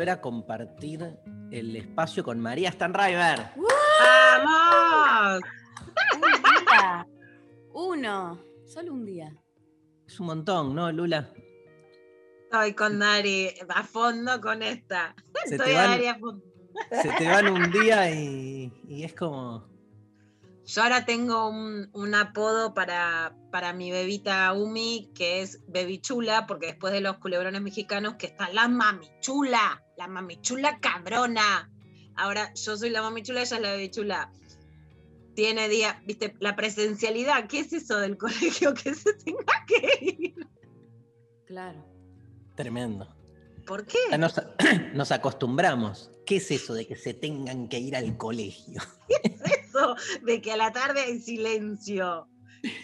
volver a compartir el espacio con María Stanriver. ¡Vamos! Un día. Uno. Solo un día. Es un montón, ¿no, Lula? Estoy con Dari a fondo con esta. Se Estoy te van- Dari a fondo. Se te van un día y, y es como. Yo ahora tengo un, un apodo para, para mi bebita Umi, que es Bebichula, porque después de los culebrones mexicanos, que está la mamichula, la mamichula cabrona. Ahora yo soy la mamichula, ella es la bebichula. Tiene día, viste, la presencialidad, ¿qué es eso del colegio que se tenga que ir? Claro. Tremendo. ¿Por qué? Nos, nos acostumbramos. ¿Qué es eso de que se tengan que ir al colegio? Eso de que a la tarde hay silencio.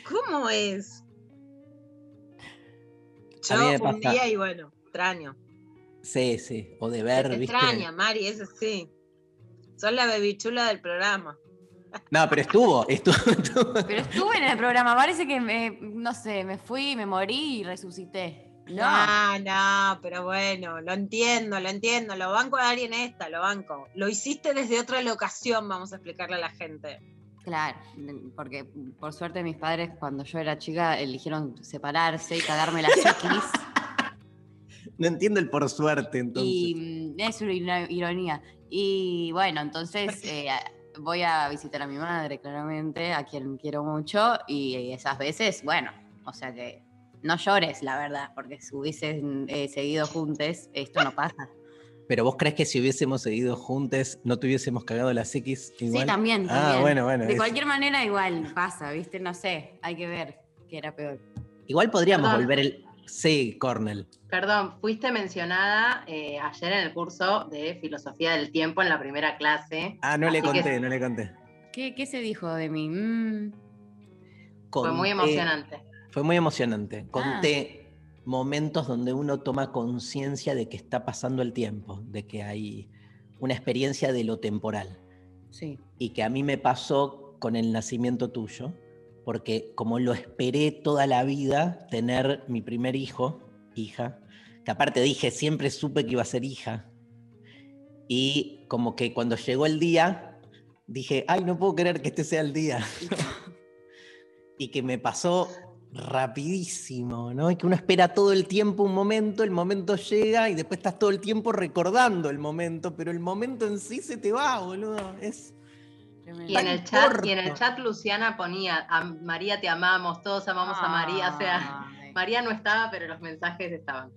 ¿Cómo es? Yo un día y bueno, extraño. Sí, sí. O de Se ver, te ¿viste? extraña, Mari, eso sí. Son la bebichula del programa. No, pero estuvo, estuvo, estuvo. Pero estuve en el programa, parece que me, no sé, me fui, me morí y resucité. No. No, no, pero bueno, lo entiendo, lo entiendo. Lo banco a alguien esta, lo banco. Lo hiciste desde otra locación, vamos a explicarle a la gente. Claro, porque por suerte mis padres cuando yo era chica eligieron separarse y cagarme las X. No entiendo el por suerte, entonces. y mm, es una iro- ironía. Y bueno, entonces eh, voy a visitar a mi madre, claramente, a quien quiero mucho, y esas veces, bueno, o sea que no llores, la verdad, porque si hubiesen eh, seguido juntos, esto no pasa. Pero vos crees que si hubiésemos seguido juntos, no te hubiésemos cagado las X igual? Sí, también, Ah, también. bueno, bueno. De es- cualquier manera, igual pasa, ¿viste? No sé, hay que ver qué era peor. Igual podríamos Perdón. volver el. Sí, Cornel. Perdón, fuiste mencionada eh, ayer en el curso de Filosofía del Tiempo en la primera clase. Ah, no le que conté, no le conté. ¿Qué, qué se dijo de mí? Mm, Fue muy emocionante. Fue muy emocionante. Conté momentos donde uno toma conciencia de que está pasando el tiempo, de que hay una experiencia de lo temporal. sí. Y que a mí me pasó con el nacimiento tuyo, porque como lo esperé toda la vida, tener mi primer hijo, hija, que aparte dije, siempre supe que iba a ser hija. Y como que cuando llegó el día, dije, ay, no puedo creer que este sea el día. y que me pasó rapidísimo, ¿no? Y que uno espera todo el tiempo un momento, el momento llega y después estás todo el tiempo recordando el momento, pero el momento en sí se te va, boludo. Es tremendo. Y en, el chat, y en el chat Luciana ponía, a María te amamos, todos amamos a María. O sea, Ay, María no estaba, pero los mensajes estaban.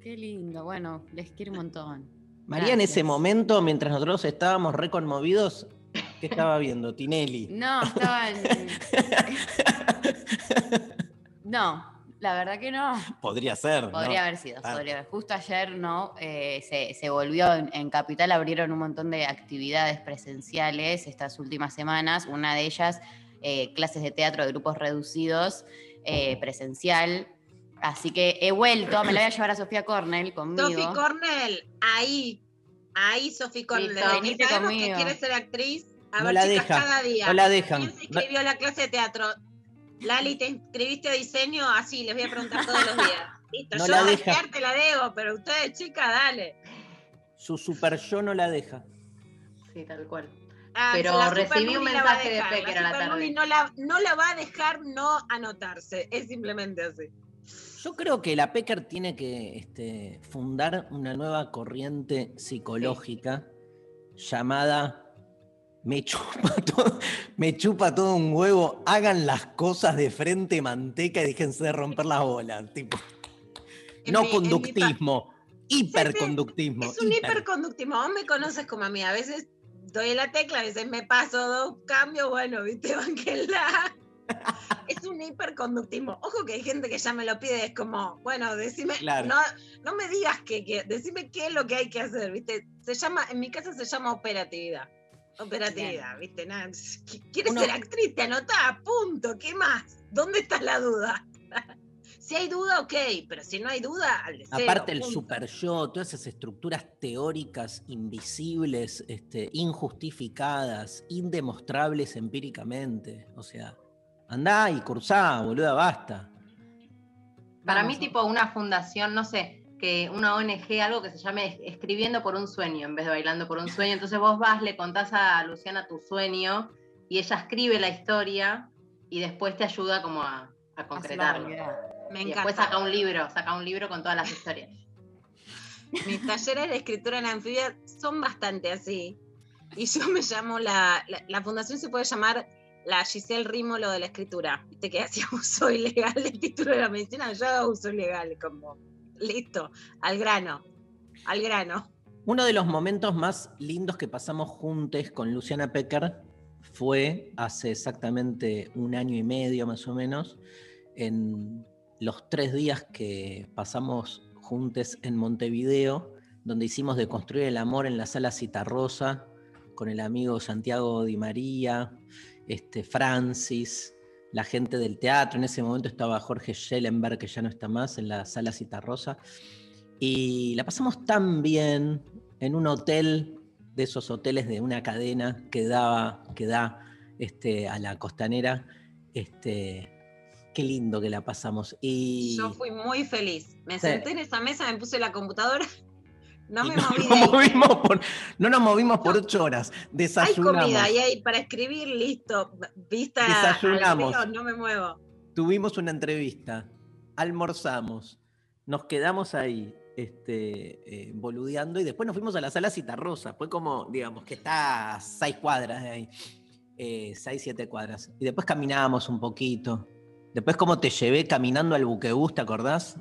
Qué lindo, bueno, les quiero un montón. María en ese momento, mientras nosotros estábamos reconmovidos, ¿qué estaba viendo? Tinelli. No, estaban. No, la verdad que no. Podría ser. ¿no? Podría haber sido, Ah. podría haber. Justo ayer, ¿no? Eh, se, se volvió en, en Capital, abrieron un montón de actividades presenciales estas últimas semanas. Una de ellas, eh, clases de teatro de grupos reducidos, eh, presencial. Así que he vuelto, me la voy a llevar a Sofía Cornell conmigo. Sophie Cornell, ahí, ahí Sophie Cornell. Listo. Que quiere ser actriz, a No ver, la chicas, deja, cada día. No la dejan. ¿Quién se No- a la clase de teatro? Lali, ¿te inscribiste a diseño? Así, les voy a preguntar todos los días. Listo, No yo la de deja. arte la debo, pero ustedes, chicas, dale. Su super yo no la deja. Sí, tal cual. Ah, Pero la recibí un mensaje de Pecker a la tarde. No la, no la va a dejar no anotarse, es simplemente así. Yo creo que la Pecker tiene que este, fundar una nueva corriente psicológica llamada me chupa, todo, me chupa todo un huevo, hagan las cosas de frente manteca y déjense de romper las bolas. Tipo, En no mi- conductismo, hiperconductismo. Es un hiper. hiperconductismo. Vos me conoces como a mí. A veces doy la tecla, a veces me paso dos cambios. Bueno, viste, la Es un hiperconductismo. Ojo que hay gente que ya me lo pide. Es como, bueno, decime, Claro. no, no me digas que, que- decime qué es lo que hay que hacer, viste. Se llama, en mi casa se llama operatividad. Operatividad, viste. Nada, ¿Quieres Uno- ser actriz? Te anotá, punto. ¿Qué más? ¿Dónde está la duda? Si hay duda, ok, pero si no hay duda, al de cero, Aparte el punto. super yo, todas esas estructuras teóricas invisibles, este, injustificadas, indemostrables empíricamente. O sea, andá y cursá, boluda, basta. Para Vamos, mí, tipo una fundación, no sé, que una ONG, algo que se llame Es- Escribiendo por un sueño en vez de Bailando por un sueño. Entonces vos vas, le contás a Luciana tu sueño y ella escribe la historia y después te ayuda como a, a la concretarlo. Me Y encanta. después saca un libro, saca un libro con todas las historias. Mis talleres de escritura en anfibia son bastante así. Y yo me llamo la, la, la fundación se puede llamar la Giselle Rímolo de la escritura. Viste que hacía uso ilegal del título de la medicina, yo hago uso ilegal, como listo, al grano, al grano. Uno de los momentos más lindos que pasamos juntos con Luciana Pecker fue hace exactamente un año y medio más o menos, en los tres días que pasamos juntos en Montevideo, donde hicimos de construir el amor en la sala Citarrosa, con el amigo Santiago Di María, este, Francis, la gente del teatro. En ese momento estaba Jorge Schellenberg, que ya no está más, en la sala Citarrosa. Y la pasamos tan bien en un hotel, de esos hoteles de una cadena que, daba, que da este, a la costanera. Este, qué lindo que la pasamos. Y Yo fui muy feliz. Me Sí. senté en esa mesa, me puse la computadora, no me no, moví nos movimos por, no nos movimos por ocho horas. Hay Desayunamos. comida y hay para escribir, listo. Vista al Desayunamos. río, no me muevo. Tuvimos una entrevista, almorzamos, nos quedamos ahí este, eh, boludeando y después nos fuimos a la sala Citarrosa. Fue como, digamos, que está a seis cuadras de ahí, eh, seis, siete cuadras. Y después caminábamos un poquito. Después, como te llevé caminando al buquebús, ¿te acordás?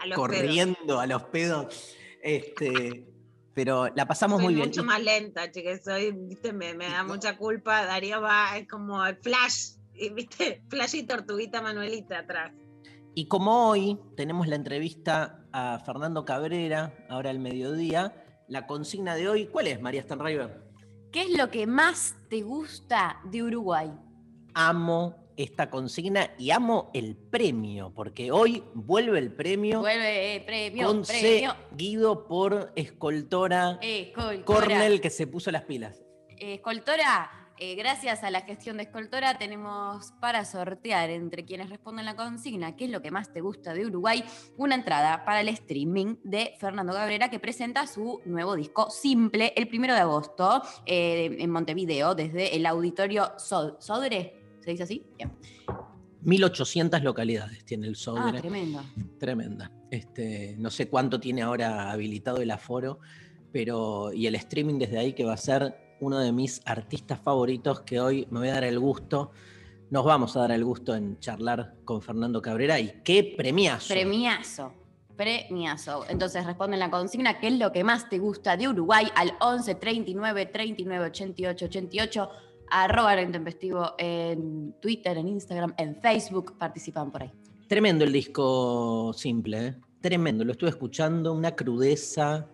A los pedos. Corriendo a los pedos. Este, pero la pasamos Soy muy bien. mucho Y- más lenta, chique, soy, viste, me, me da mucha culpa. Darío va, es como el flash, y, viste, flash y tortuguita Manuelita atrás. Y como hoy tenemos la entrevista a Fernando Cabrera, ahora al mediodía, la consigna de hoy, ¿cuál es, María Stanriver? ¿Qué es lo que más te gusta de Uruguay? Amo esta consigna y amo el premio, porque hoy vuelve el premio Vuelve eh, premio, con premio. seguido por escoltora Escoltora. Cornell que se puso las pilas. Escoltora, eh, gracias a la gestión de Escoltora tenemos para sortear entre quienes responden la consigna, ¿qué es lo que más te gusta de Uruguay? Una entrada para el streaming de Fernando Cabrera que presenta su nuevo disco Simple el primero de agosto eh, en Montevideo desde el auditorio So- Sodre. ¿Se dice así? Bien. 1800 localidades tiene el Ah, Sodre. tremendo. Tremenda. Este, no sé cuánto tiene ahora habilitado el aforo, pero y el streaming desde ahí que va a ser uno de mis artistas favoritos que hoy me voy a dar el gusto. Nos vamos a dar el gusto en charlar con Fernando Cabrera y qué premiazo. Premiazo. Premiazo. Entonces responden la consigna, ¿qué es lo que más te gusta de Uruguay? Al 11 39 39 88 88, arroba lo intempestivo en Twitter, en Instagram, en Facebook, participan por ahí. Tremendo el disco simple, ¿eh? tremendo. Lo estuve escuchando, una crudeza,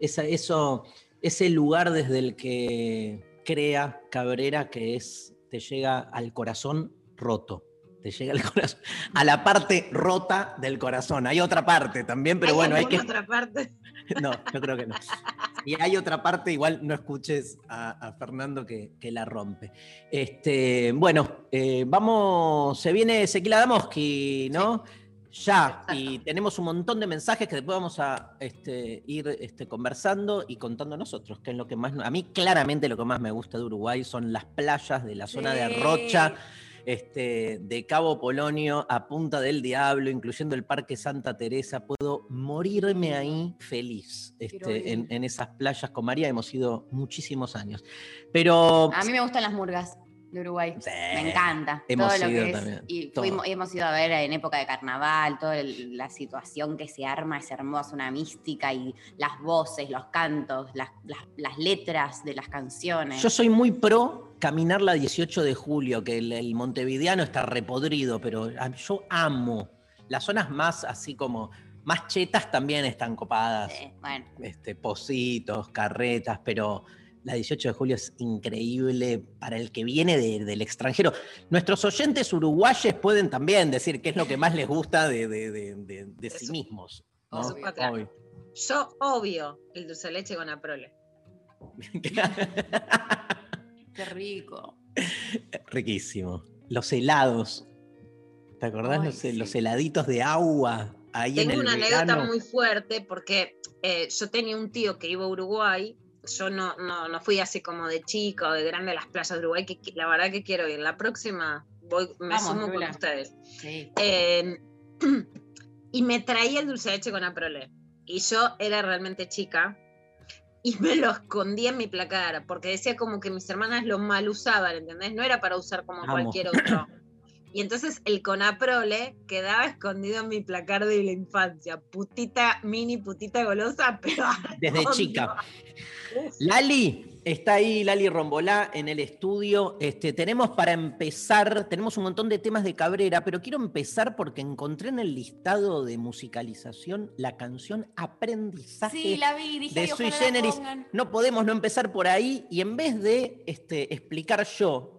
esa, eso, ese lugar desde el que crea Cabrera que es, te llega al corazón roto. Te llega al corazón, a la parte rota del corazón. Hay otra parte también, pero bueno, hay que. otra parte? No, yo creo que no. Y hay otra parte, igual no escuches a, a Fernando que, que la rompe. Este, bueno, eh, vamos, se viene Sequila Damoski, ¿no? Ya, y tenemos un montón de mensajes que después vamos a este, ir este, conversando y contando nosotros, que es lo que más, a mí claramente lo que más me gusta de Uruguay son las playas de la zona de. Rocha, este, de Cabo Polonio a Punta del Diablo, incluyendo el Parque Santa Teresa, puedo morirme ahí feliz este, en, esas playas con María. Hemos ido muchísimos años. Pero A mí me gustan las murgas de Uruguay. Sí, Me encanta. hemos todo lo ido que es. también, Y fuimos- hemos ido a ver en época de carnaval, toda el- la situación que se arma es hermosa, una mística y las voces, los cantos, las, las- las letras de las canciones. Yo soy muy pro caminar la 18 de julio, que el, el montevideano está repodrido, pero a- yo amo. Las zonas más así como más chetas también están copadas. Sí, bueno, Este, pocitos, carretas, pero la 18 de julio es increíble para el que viene de- del extranjero. Nuestros oyentes uruguayes pueden también decir qué es lo que más les gusta de, de- de- de- de sí Eso. mismos. ¿no? Obvio. Obvio. Yo, obvio, el dulce de leche con aprole. qué rico. Riquísimo. Los helados. ¿Te acordás? Ay, los, sí. los heladitos de agua ahí en Tengo el una verano. anécdota muy fuerte porque eh, yo tenía un tío que iba a Uruguay. Yo no, no, no fui así como de chica o de grande a las playas de Uruguay, que la verdad que quiero ir. La próxima voy, me Vamos, sumo con ustedes. Sí. Eh, y me traía el dulce de leche con aprole. Y yo era realmente chica y me lo escondía en mi placar porque decía como que mis hermanas lo mal usaban, ¿entendés? No era para usar como cualquier otro. Y entonces el conaprole quedaba escondido en mi placar de la infancia. Putita, mini putita golosa, pero Desde chica. Lali, está ahí Lali Rombolá en el estudio. Este, tenemos para empezar, tenemos un montón de temas de Cabrera, pero quiero empezar porque encontré en el listado de musicalización la canción Aprendizaje. Sí, la vi, dije, de "Ay, Sui Generis". pongan". No podemos no empezar por ahí y en vez de este, explicar yo,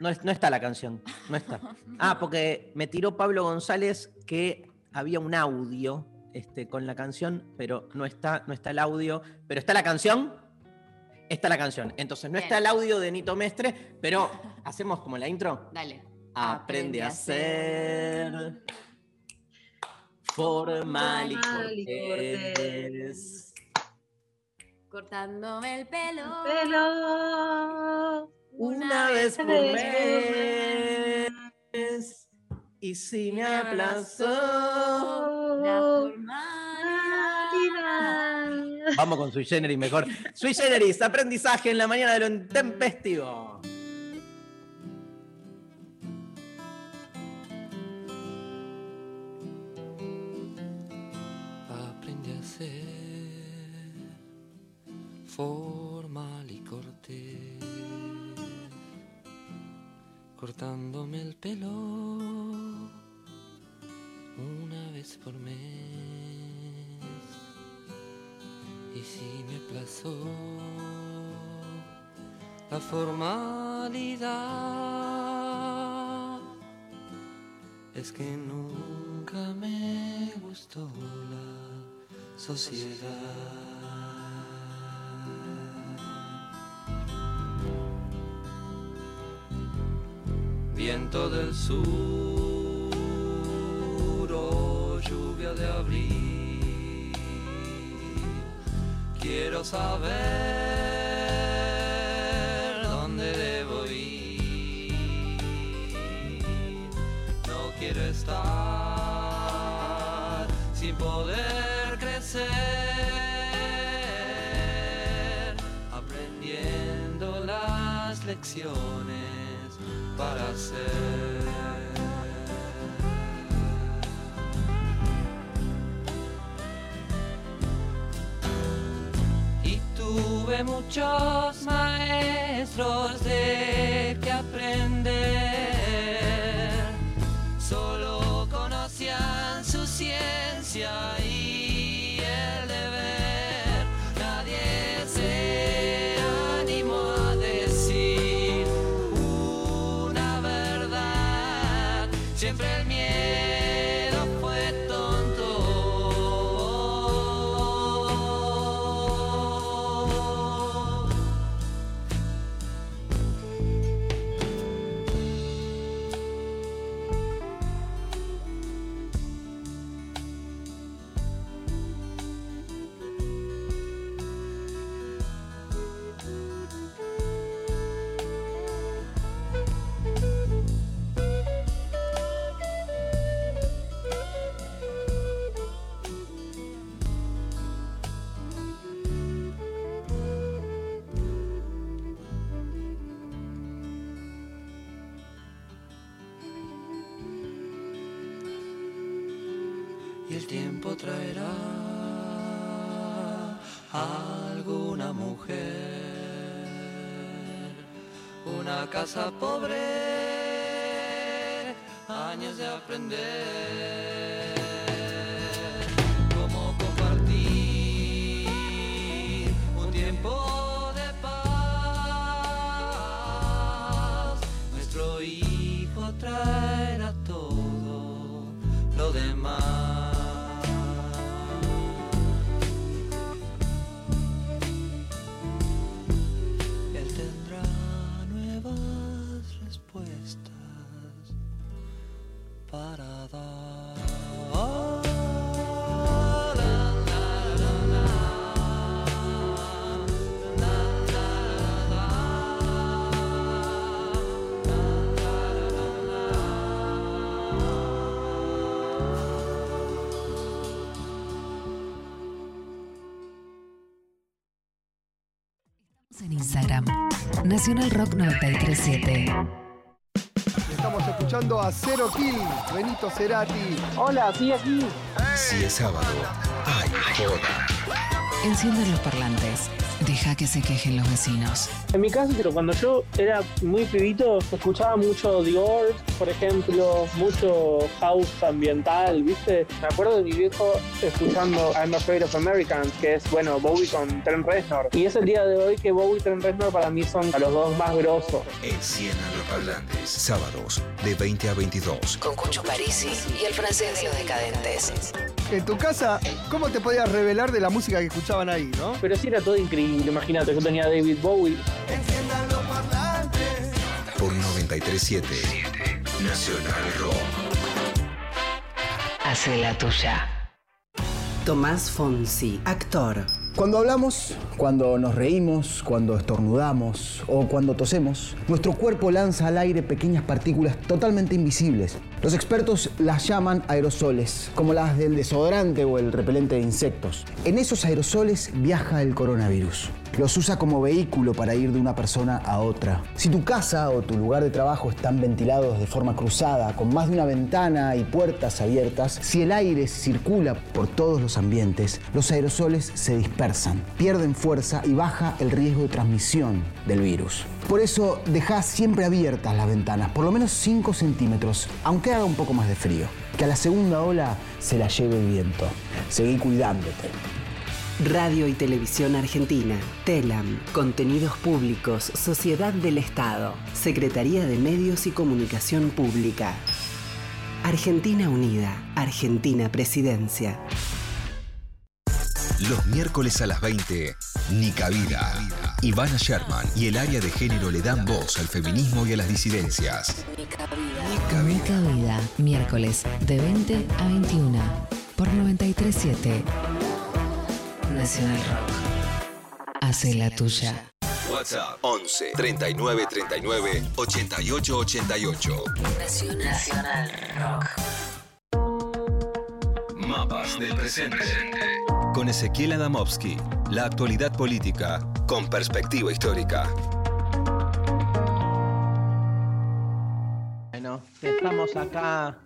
no, es- no está la canción, no está. Ah, porque me tiró Pablo González que había un audio este, con la canción, pero no está, no está el audio. ¿Pero está la canción? Está la canción. Entonces, no Bien. está el audio de Nito Mestre, pero hacemos como la intro. Dale. Aprende a ser formal y cortés. Cortándome el pelo. Pero Una vez por vez mes. Y si me me aplazó. La formalidad. Vamos con Sui Generis mejor. Sui Generis, aprendizaje en la mañana de lo intempestivo. Aprendí a ser formal cortándome el pelo una vez por mes. Y si me aplazó la formalidad, es que nunca me gustó la sociedad. Viento del sur o lluvia de abril, quiero saber dónde debo ir. No quiero estar sin poder crecer, aprendiendo las lecciones muchos maestros de casa pobre, años de aprender Nacional Rock 937. Estamos escuchando a Cero Kill, Benito Cerati. Hola, sí, aquí. Si es sábado, hay joda. Encienden los parlantes. Deja que se quejen los vecinos. En mi caso, pero cuando yo era muy pibito, escuchaba mucho The Doors, por ejemplo, mucho house ambiental, ¿viste? Me acuerdo de mi viejo escuchando I'm Afraid of Americans, que es, bueno, Bowie con Trent Reznor. Y es el día de hoy que Bowie y Trent Reznor para mí son los dos más grosos. Enciendan los parlantes. Sábados, de 20 a 22. Con Cucho Parisi y el francés de los decadentes. En tu casa, ¿cómo te podías revelar de la música que escuchaban ahí, no? Pero sí era todo increíble, imagínate, yo tenía a David Bowie. Por 937. Nacional Rock. Hace la tuya. Tomás Fonsi, actor. Cuando hablamos, cuando nos reímos, cuando estornudamos o cuando tosemos, nuestro cuerpo lanza al aire pequeñas partículas totalmente invisibles. Los expertos las llaman aerosoles, como las del desodorante o el repelente de insectos. En esos aerosoles viaja el coronavirus. Los usa como vehículo para ir de una persona a otra. Si tu casa o tu lugar de trabajo están ventilados de forma cruzada, con más de una ventana y puertas abiertas, si el aire circula por todos los ambientes, los aerosoles se dispersan, pierden fuerza y baja el riesgo de transmisión del virus. Por eso deja siempre abiertas las ventanas, por lo menos 5 centímetros, aunque haga un poco más de frío. Que a la segunda ola se la lleve el viento. Seguí cuidándote. Radio y Televisión Argentina, TELAM, Contenidos Públicos, Sociedad del Estado, Secretaría de Medios y Comunicación Pública. Argentina Unida, Argentina Presidencia. Los miércoles a las 20, Nica Vida. Ivana Sherman y el área de género le dan voz al feminismo y a las disidencias. Mica Vida. Miércoles de 20 a 21. Por 937. Nacional Rock. Hace la tuya. WhatsApp 11 39 39 88 88. Nacional Rock. Mapas del presente. Con Ezequiel Adamovsky. La actualidad política con perspectiva histórica. Bueno, estamos acá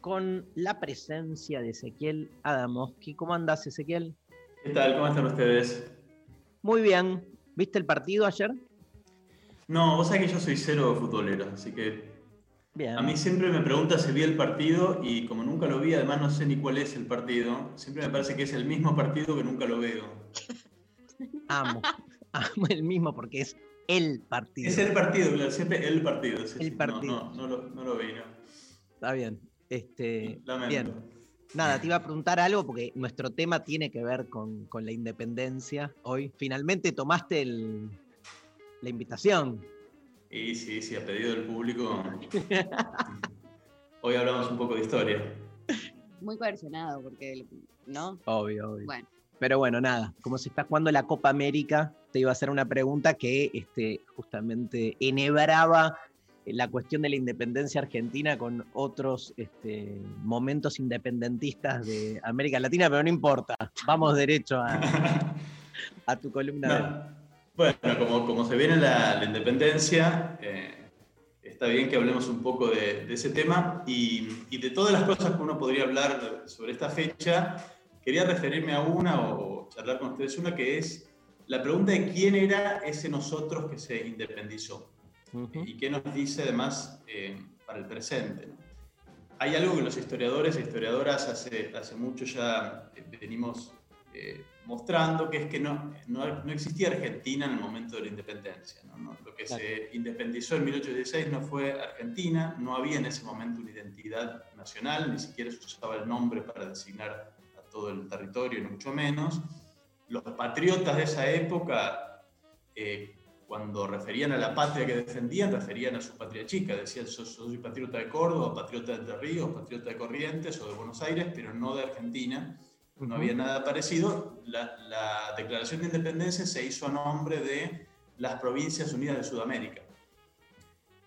con la presencia de Ezequiel Adamovsky. ¿Cómo andas, Ezequiel? ¿Qué tal? ¿Cómo están ustedes? Muy bien. ¿Viste el partido ayer? No, vos sabés que yo soy cero futbolero, así que Bien. a mí siempre me pregunta si vi el partido y como nunca lo vi, además no sé ni cuál es el partido, siempre me parece que es el mismo partido que nunca lo veo. Amo. Amo el mismo porque es el partido. Es el partido, claro, siempre el partido. sí, El sí, no, partido. No, no, lo, no lo vi, no. Está bien. Este, Lamento. bien. Nada, te iba a preguntar algo porque nuestro tema tiene que ver con, con la independencia hoy. Finalmente tomaste el- la invitación. Y sí, sí, a pedido del público. Hoy hablamos un poco de historia. Muy coercionado, porque, ¿no? Obvio, obvio. Bueno, Pero bueno, nada, como se está jugando la Copa América, te iba a hacer una pregunta que este, justamente enhebraba la cuestión de la independencia argentina con otros este, momentos independentistas de América Latina, pero no importa, vamos derecho a, a tu columna. de-. Bueno, como, como se viene la, la independencia, eh, está bien que hablemos un poco de, de ese tema y, y, de todas las cosas que uno podría hablar sobre esta fecha, quería referirme a una o, charlar con ustedes una que es la pregunta de quién era ese nosotros que se independizó uh -huh. y qué nos dice además eh, para el presente. Hay algo que los historiadores e historiadoras hace, hace mucho ya eh, venimos eh, mostrando, que es que no, no, no, existía Argentina en el momento de la independencia. ¿no? ¿no? Lo que claro. se independizó en 1816 no fue Argentina, no había en ese momento una identidad nacional, ni siquiera se usaba el nombre para designar a todo el territorio, ni mucho menos. Los patriotas de esa época, eh, cuando referían a la patria que defendían, referían a su patria chica, decían soy, soy patriota de Córdoba, patriota de Entre Ríos, patriota de Corrientes o de Buenos Aires, pero no de Argentina no había nada parecido. La, la, declaración de independencia se hizo a nombre de las Provincias Unidas de Sudamérica,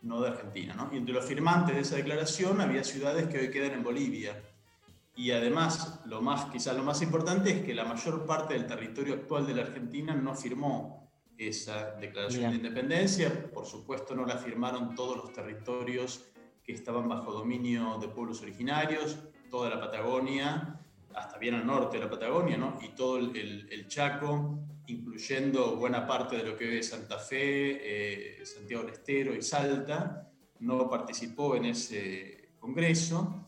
no de Argentina. ¿no? Y entre los firmantes de esa declaración había ciudades que hoy quedan en Bolivia. Y además, lo más, quizás lo más importante es que la mayor parte del territorio actual de la Argentina no firmó esa declaración Bien. de independencia. Por supuesto, no la firmaron todos los territorios que estaban bajo dominio de pueblos originarios, toda la Patagonia, hasta bien al norte de la Patagonia, ¿no? y todo el, el, el, Chaco, incluyendo buena parte de lo que es Santa Fe, eh, Santiago del Estero y Salta, no participó en ese congreso,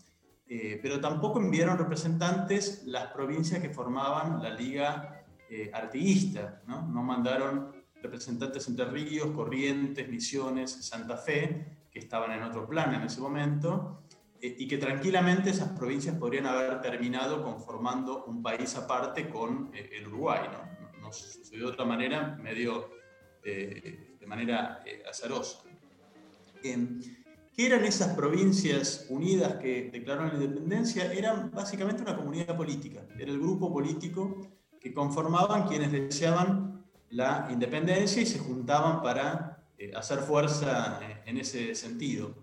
eh, pero tampoco enviaron representantes las provincias que formaban la Liga eh, Artiguista, ¿no? no mandaron representantes entre Ríos, Corrientes, Misiones, Santa Fe, que estaban en otro plan en ese momento, eh, y que tranquilamente esas provincias podrían haber terminado conformando un país aparte con eh, el Uruguay. ¿no? sucedió de otra manera, medio eh, de manera eh, azarosa. ¿Qué eran esas provincias unidas que declararon la independencia? Eran básicamente una comunidad política, era el grupo político que conformaban quienes deseaban la independencia y se juntaban para eh, hacer fuerza en ese sentido.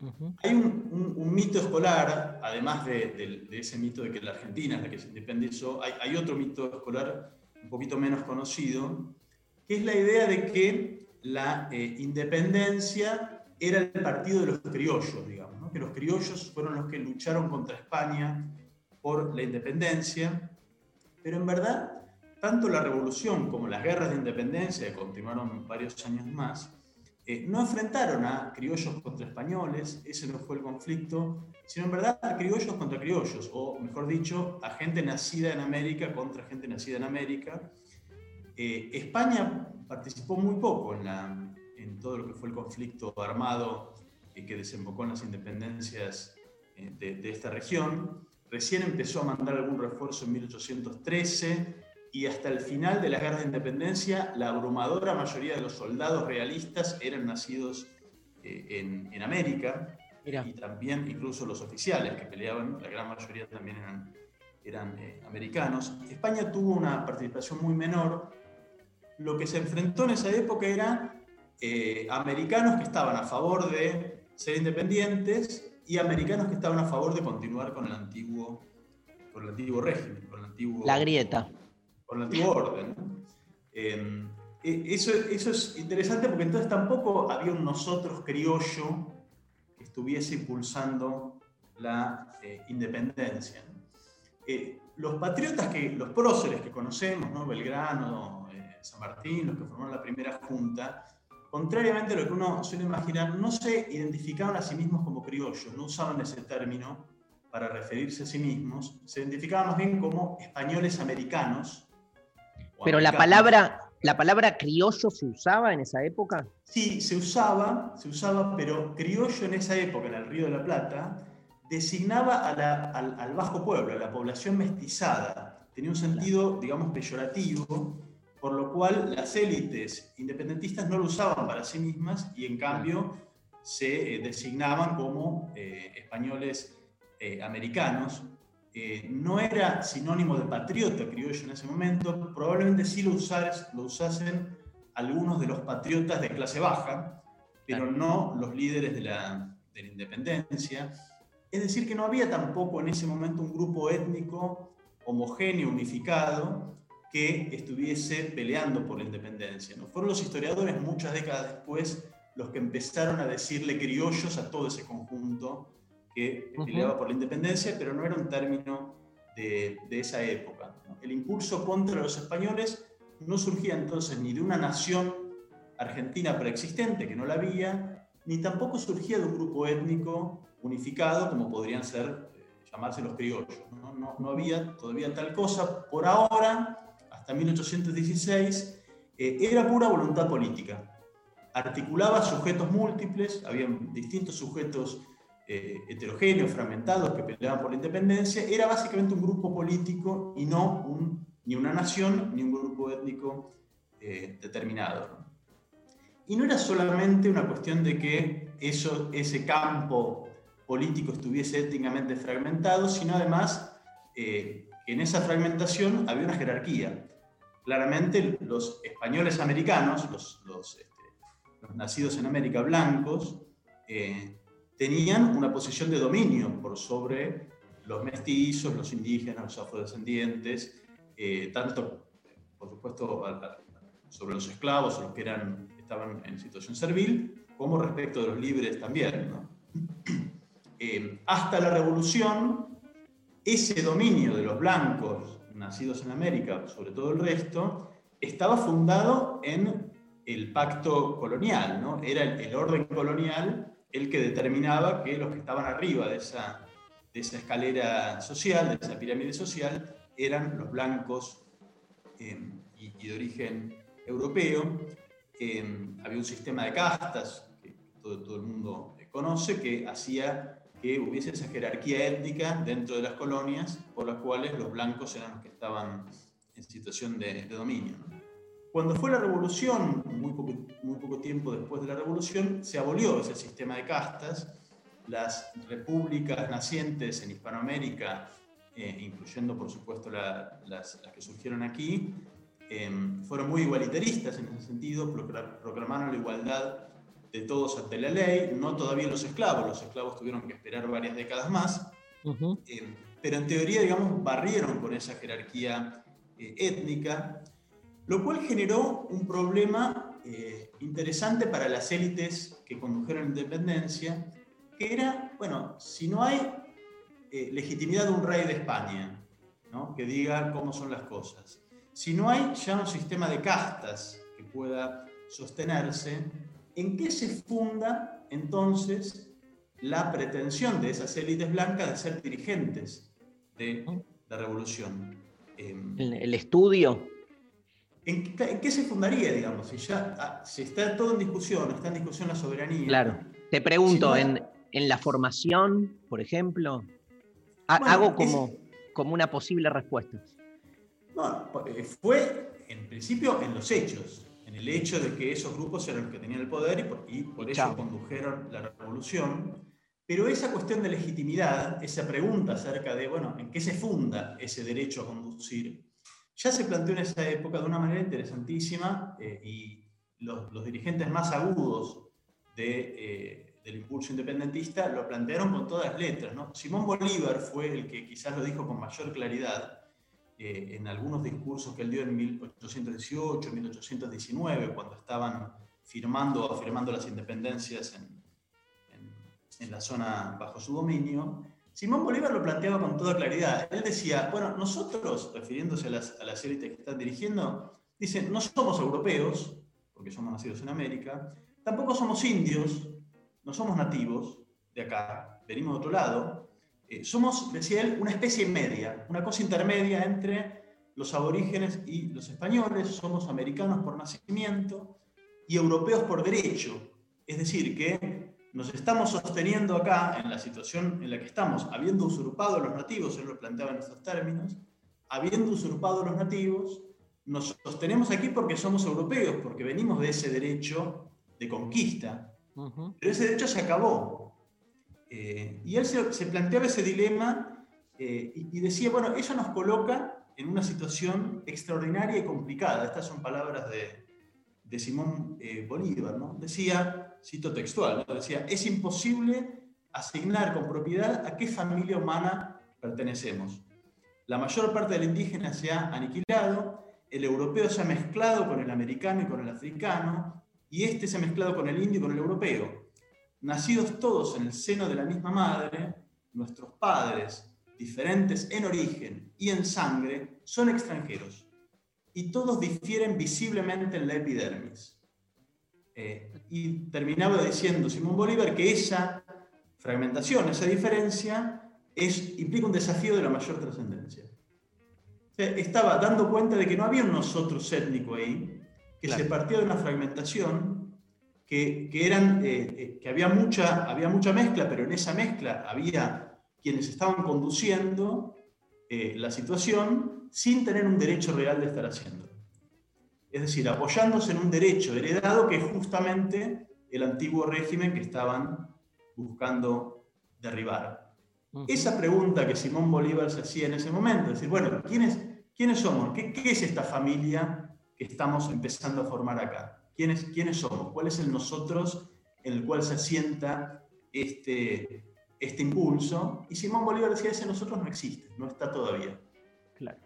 Uh -huh. Hay un, un, un, mito escolar, además de, de, de, ese mito de que la Argentina es la que se independizó, hay, hay, otro mito escolar un poquito menos conocido, que es la idea de que la eh, independencia era el partido de los criollos, digamos, ¿no? que los criollos fueron los que lucharon contra España por la independencia, pero en verdad, tanto la revolución como las guerras de independencia, que continuaron varios años más, eh, no enfrentaron a criollos contra españoles, ese no fue el conflicto, sino en verdad a criollos contra criollos, o mejor dicho, a gente nacida en América contra gente nacida en América. Eh, España participó muy poco en, la, en, todo lo que fue el conflicto armado eh, que desembocó en las independencias eh, de, de esta región. Recién empezó a mandar algún refuerzo en 1813 y hasta el final de las guerras de independencia, la abrumadora mayoría de los soldados realistas eran nacidos eh, en, en, América, Mira. y también incluso los oficiales que peleaban, la gran mayoría también eran, eran eh, americanos. España tuvo una participación muy menor. Lo que se enfrentó en esa época eran eh, americanos que estaban a favor de ser independientes y americanos que estaban a favor de continuar con el antiguo, con el antiguo régimen, con el antiguo... La grieta por el antiguo orden. Eh, eso, eso es interesante porque entonces tampoco había un nosotros criollo que estuviese impulsando la eh, independencia. Eh, los patriotas, los próceres que conocemos, ¿no? Belgrano, eh, San Martín, los que formaron la primera junta, contrariamente a lo que uno suele imaginar, no se identificaban a sí mismos como criollos, no usaban ese término para referirse a sí mismos, se identificaban más bien como españoles americanos, pero la palabra, la palabra criollo se usaba en esa época. Sí, se usaba, se usaba, pero criollo en esa época, en el Río de la Plata, designaba a la, al, al, bajo pueblo, a la población mestizada. Tenía un sentido, digamos, peyorativo, por lo cual las élites independentistas no lo usaban para sí mismas y en cambio se eh, designaban como eh, españoles eh, americanos eh, no era sinónimo de patriota criollo en ese momento, probablemente sí lo, usas, lo usasen algunos de los patriotas de clase baja, pero no los líderes de la, de la independencia. Es decir, que no había tampoco en ese momento un grupo étnico homogéneo, unificado, que estuviese peleando por la independencia. ¿no? Fueron los historiadores muchas décadas después los que empezaron a decirle criollos a todo ese conjunto que Ujú. peleaba por la independencia, pero no era un término de, de esa época. ¿no? El impulso contra los españoles no surgía entonces ni de una nación argentina preexistente, que no la había, ni tampoco surgía de un grupo étnico unificado como podrían ser, eh, llamarse los criollos. ¿no? No, no había todavía tal cosa. Por ahora, hasta 1816, eh, era pura voluntad política. Articulaba sujetos múltiples, había distintos sujetos eh, heterogéneos, fragmentados, que peleaban por la independencia. Era básicamente un grupo político y no un- ni una nación ni un grupo étnico eh, determinado. Y no era solamente una cuestión de que eso, ese campo político estuviese étnicamente fragmentado, sino además eh, que en esa fragmentación había una jerarquía. Claramente los españoles americanos, los, los, este, los nacidos en América blancos, eh, tenían una posición de dominio por sobre los mestizos, los indígenas, los afrodescendientes, eh, tanto, por supuesto, sobre los esclavos, los que eran, estaban en situación servil, como respecto de los libres también. Eh, hasta la revolución, ese dominio de los blancos nacidos en América, sobre todo el resto, estaba fundado en el pacto colonial. Era el orden colonial el que determinaba que los que estaban arriba de esa, de esa escalera social, de esa pirámide social, eran los blancos eh, y, de origen europeo. Eh, había un sistema de castas que todo, el mundo conoce que hacía que hubiese esa jerarquía étnica dentro de las colonias por las cuales los blancos eran los que estaban en situación de, dominio. Cuando fue la revolución, muy poco, muy poco tiempo después de la revolución, se abolió ese sistema de castas. Las repúblicas nacientes en Hispanoamérica, eh, incluyendo por supuesto la- las, las que surgieron aquí, eh, fueron muy igualitaristas en ese sentido, procla- proclamaron la igualdad de todos ante la ley, no todavía los esclavos, los esclavos tuvieron que esperar varias décadas más, eh, pero en teoría, digamos, barrieron con esa jerarquía eh, étnica, lo cual generó un problema eh, interesante para las élites que condujeron la independencia, que era, bueno, si no hay eh, legitimidad de un rey de España, ¿no? que diga cómo son las cosas, si no hay ya un sistema de castas que pueda sostenerse, ¿en qué se funda entonces la pretensión de esas élites blancas de ser dirigentes de la revolución? El estudio. ¿En qué, en qué se fundaría, digamos? Si ya ah, si está todo en discusión, está en discusión la soberanía. Claro. Te pregunto, Si no- en, en la formación, por ejemplo, ha- Bueno, hago es- como, como una posible respuesta. No, eh, fue en principio en los hechos, en el hecho de que esos grupos eran los que tenían el poder y por, y por eso Chao. condujeron la revolución. Pero esa cuestión de legitimidad, esa pregunta acerca de, bueno, ¿en qué se funda ese derecho a conducir? Ya se planteó en esa época de una manera interesantísima eh, y los, dirigentes más agudos eh, del impulso independentista lo plantearon con todas letras. Simón Bolívar fue el que quizás lo dijo con mayor claridad eh, en algunos discursos que él dio en 1818, 1819, cuando estaban firmando o afirmando las independencias en, en- en la zona bajo su dominio. Simón Bolívar lo planteaba con toda claridad. Él decía, bueno, nosotros, refiriéndose a las, a las élites que están dirigiendo, dicen, no somos europeos, porque somos nacidos en América, tampoco somos indios, no somos nativos de acá, venimos de otro lado, eh, somos, decía él, una especie media, una cosa intermedia entre los aborígenes y los españoles, somos americanos por nacimiento y europeos por derecho. Es decir, que nos estamos sosteniendo acá en la situación en la que estamos, habiendo usurpado a los nativos, él lo planteaba en estos términos, habiendo usurpado a los nativos, nos sostenemos aquí porque somos europeos, porque venimos de ese derecho de conquista, pero ese derecho se acabó. Eh, y él se, se planteaba ese dilema eh, y, y decía, bueno, eso nos coloca en una situación extraordinaria y complicada. Estas son palabras de, de Simón eh, Bolívar, ¿no? Decía, cito textual, decía, es imposible asignar con propiedad a qué familia humana pertenecemos. La mayor parte del indígena se ha aniquilado, el europeo se ha mezclado con el americano y con el africano, y este se ha mezclado con el indio y con el europeo. Nacidos todos en el seno de la misma madre, nuestros padres, diferentes en origen y en sangre, son extranjeros, y todos difieren visiblemente en la epidermis. Eh, y terminaba diciendo Simón Bolívar que esa fragmentación, esa diferencia, es, implica un desafío de la mayor trascendencia. O sea, estaba dando cuenta de que no había un nosotros étnico ahí, que se partía de una fragmentación, que, que eran, eh, eh, que había mucha, había mucha mezcla, pero en esa mezcla había quienes estaban conduciendo eh, la situación sin tener un derecho real de estar haciendo. Es decir, apoyándose en un derecho heredado que es justamente el antiguo régimen que estaban buscando derribar. Esa pregunta que Simón Bolívar se hacía en ese momento, es decir, bueno, ¿quiénes, quiénes somos? ¿Qué, ¿Qué, es esta familia que estamos empezando a formar acá? ¿Quiénes, ¿Quiénes somos? ¿Cuál es el nosotros en el cual se asienta este, este impulso? Y Simón Bolívar decía, ese nosotros no existe, no está todavía. Claro.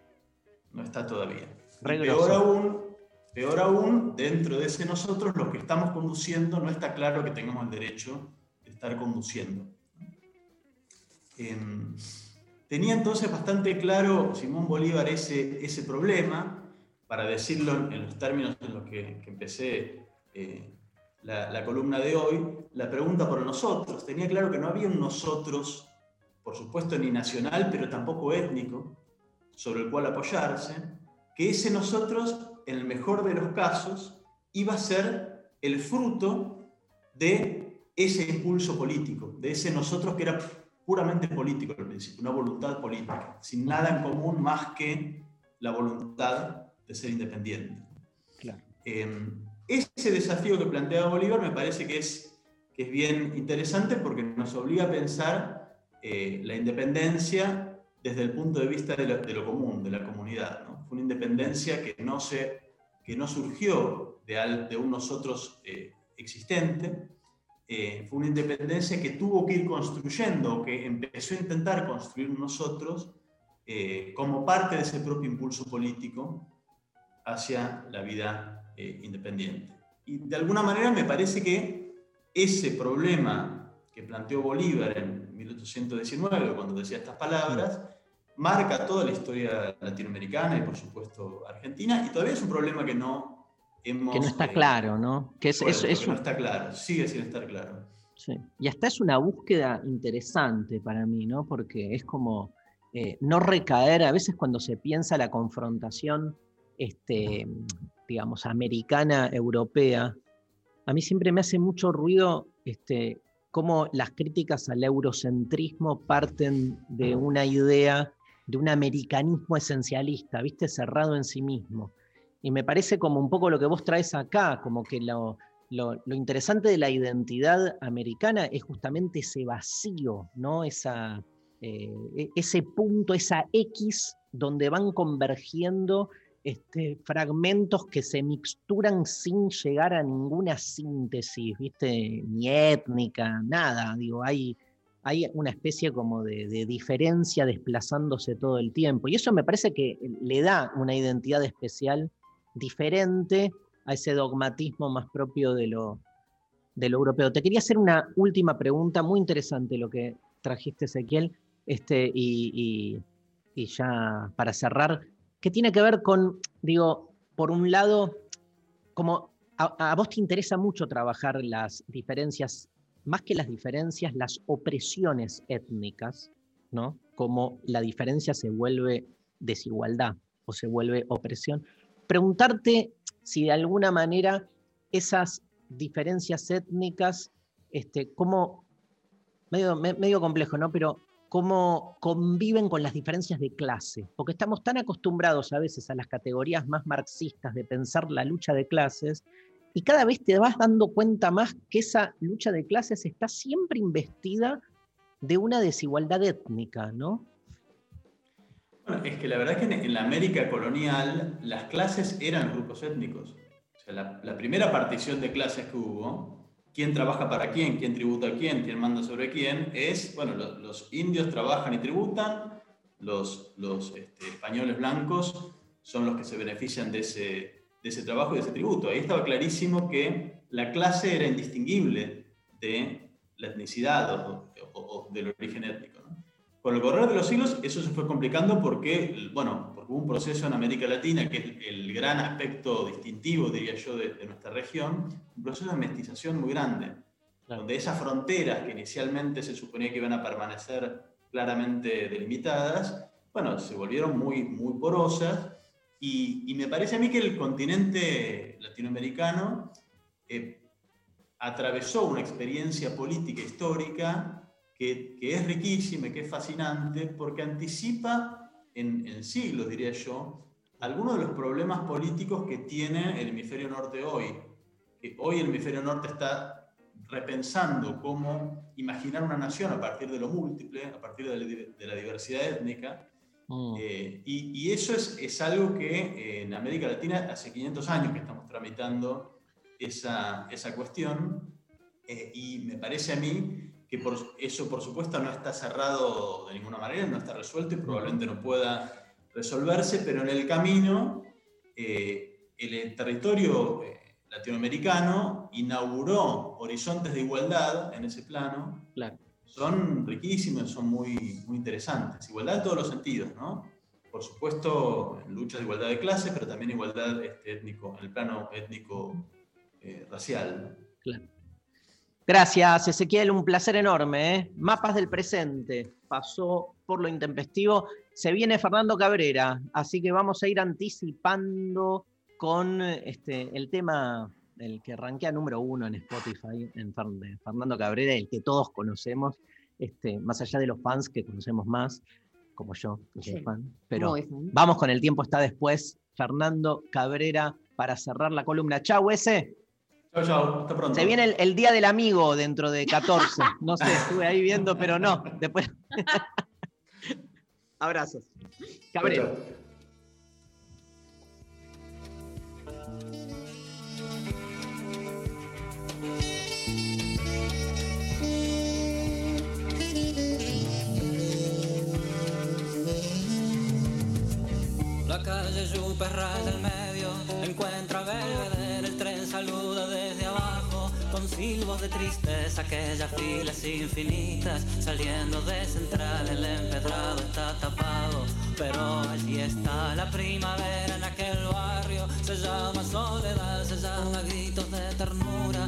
No está todavía. Peor aún, peor aún, dentro de ese nosotros, los que estamos conduciendo, no está claro que tengamos el derecho de estar conduciendo. Em, tenía entonces bastante claro Simón Bolívar ese, ese problema, para decirlo en, los términos en los que, que empecé eh, la, la columna de hoy, la pregunta por nosotros. Tenía claro que no había un nosotros, por supuesto ni nacional, pero tampoco étnico, sobre el cual apoyarse, que ese nosotros, en el mejor de los casos, iba a ser el fruto de ese impulso político, de ese nosotros que era puramente político al principio, una voluntad política, sin nada en común más que la voluntad de ser independiente. Claro. Eh, ese desafío que plantea Bolívar me parece que es, que es bien interesante porque nos obliga a pensar eh, la independencia desde el punto de vista de lo, de lo común, de la comunidad. ¿no? Fue una independencia que no, se, que no surgió de, al- de un nosotros eh, existente, eh, fue una independencia que tuvo que ir construyendo, que empezó a intentar construir nosotros eh, como parte de ese propio impulso político hacia la vida eh, independiente. Y de alguna manera me parece que ese problema que planteó Bolívar en 1819, cuando decía estas palabras, marca toda la historia latinoamericana y por supuesto argentina, y todavía es un problema que no hemos... Que no está eh, claro, ¿no? Que es, es- resuelto, es que no está claro, sigue sin estar claro. Sí. Y hasta es una búsqueda interesante para mí, ¿no? Porque es como eh, no recaer, a veces cuando se piensa la confrontación, este, digamos, americana, europea, a mí siempre me hace mucho ruido este, cómo las críticas al eurocentrismo parten de una idea, de un americanismo esencialista, ¿viste? Cerrado en sí mismo. Y me parece como un poco lo que vos traes acá, como que lo, lo, interesante de la identidad americana es justamente ese vacío, ¿no? Esa, eh, e- ese punto, esa X donde van convergiendo este, fragmentos que se mixturan sin llegar a ninguna síntesis, ¿viste? Ni étnica, nada. Digo, hay, hay una especie como de, diferencia desplazándose todo el tiempo. Y eso me parece que le da una identidad especial diferente a ese dogmatismo más propio de lo, de lo europeo. Te quería hacer una última pregunta, muy interesante lo que trajiste, Ezequiel, este, y, y- y ya para cerrar, que tiene que ver con, digo, por un lado, como a, a vos te interesa mucho trabajar las diferencias, más que las diferencias, las opresiones étnicas, ¿no? Como la diferencia se vuelve desigualdad o se vuelve opresión. Preguntarte si de alguna manera esas diferencias étnicas, este, cómo, medio, me- medio complejo, ¿no? Pero cómo conviven con las diferencias de clase, porque estamos tan acostumbrados a veces a las categorías más marxistas de pensar la lucha de clases, y cada vez te vas dando cuenta más que esa lucha de clases está siempre investida de una desigualdad étnica, ¿no? Es que la verdad es que en, la América colonial las clases eran grupos étnicos. La, primera partición de clases que hubo, quién trabaja para quién, quién tributa a quién, quién manda sobre quién, es, bueno, lo- los indios trabajan y tributan, los, los este, españoles blancos son los que se benefician de ese, de ese trabajo y de ese tributo. Ahí estaba clarísimo que la clase era indistinguible de la etnicidad o, o- o del origen étnico. ¿no? Con el correr de los siglos eso se fue complicando porque, bueno, porque hubo un proceso en América Latina, que es el gran aspecto distintivo, diría yo, de, de nuestra región, un proceso de mestización muy grande, donde esas fronteras que inicialmente se suponía que iban a permanecer claramente delimitadas, bueno, se volvieron muy, muy porosas y, y me parece a mí que el continente latinoamericano eh, atravesó una experiencia política histórica que, que es riquísima y que es fascinante porque anticipa en, en siglos, diría yo, algunos de los problemas políticos que tiene el hemisferio norte hoy. Que hoy el hemisferio norte está repensando cómo imaginar una nación a partir de lo múltiple, a partir de la, de la diversidad étnica. Eh, y, y eso es, es algo que eh, en América Latina hace 500 años que estamos tramitando esa, esa cuestión eh, y me parece a mí que por, eso por supuesto no está cerrado de ninguna manera, no está resuelto y probablemente no pueda resolverse, pero en el camino el territorio latinoamericano inauguró horizontes de igualdad en ese plano. Claro. Son riquísimos, son muy, muy interesantes. Igualdad en todos los sentidos, ¿no? Por supuesto, lucha de igualdad de clase, pero también igualdad este, étnico, en el plano étnico eh. Claro. Gracias, Ezequiel, un placer enorme. ¿eh? Mapas del presente, pasó por lo intempestivo. Se viene Fernando Cabrera, así que vamos a ir anticipando con este, el tema, el que rankea número uno en Spotify, en Fernando Cabrera, el que todos conocemos, este, más allá de los fans que conocemos más, como yo, que soy Sí, fan. Pero vamos con el tiempo está después. Fernando Cabrera para cerrar la columna. Chau, ese. Chau, chau, hasta pronto. Se viene el, el Día del Amigo dentro de 14. No sé, estuve ahí viendo, pero no. Después. Abrazos. Cabrera. La calle Yupe raya el medio, encuentra Belvedere, el tren saluda desde abajo, con silbos de tristeza, aquellas filas infinitas, saliendo de central, el empedrado está tapado, pero allí está la primavera en aquel barrio, se llama soledad, se llama gritos de ternura,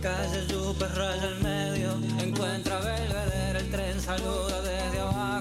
Calle Yupe raya el medio, encuentra Belvedere, el tren saluda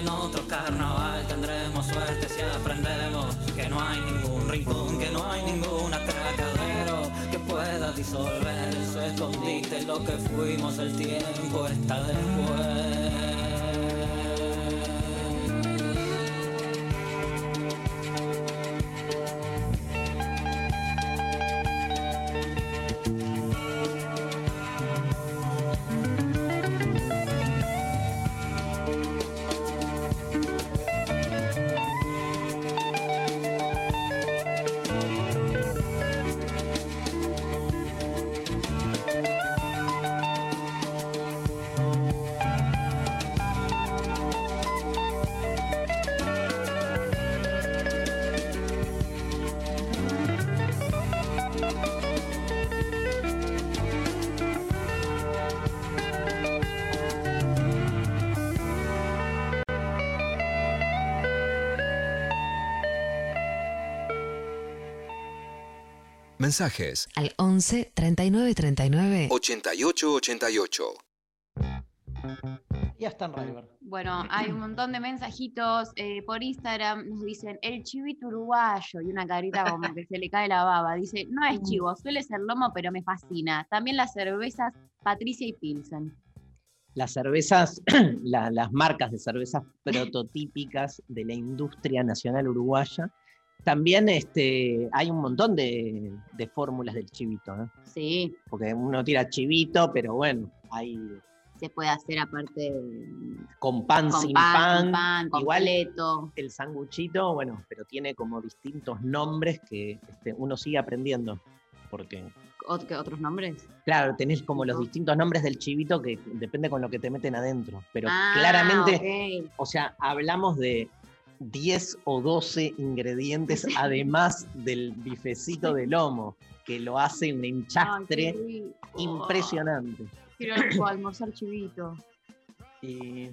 en otro carnaval tendremos suerte si aprendemos que no hay ningún rincón, que no hay ningún atracadero que pueda disolver su escondite lo que fuimos, el tiempo está después. Mensajes Al 11 39 39 8888. Ya están River. Bueno, hay un montón de mensajitos eh, por Instagram. Nos dicen el chivito uruguayo y una carita como que se le cae la baba. Dice, no es chivo, suele ser lomo, pero me fascina. También las cervezas Patricia y Pilsen. Las cervezas, la- las marcas de cervezas prototípicas de la industria nacional uruguaya. También este, hay un montón de, de fórmulas del chivito, ¿no? Sí, Porque uno tira chivito, pero bueno, hay se puede hacer aparte con pan, con sin pan, pan. pan, Igual completo. el sanguchito, bueno, pero tiene como distintos nombres que este, uno sigue aprendiendo. Porque, ¿Ot- qué otros nombres? claro, tenés como los distintos nombres del chivito que depende con lo que te meten adentro. Pero Ah, claramente, o sea, hablamos de 10 o 12 ingredientes además del bifecito de lomo, que lo hace un enchastre impresionante. Quiero almorzar chivito. Sí,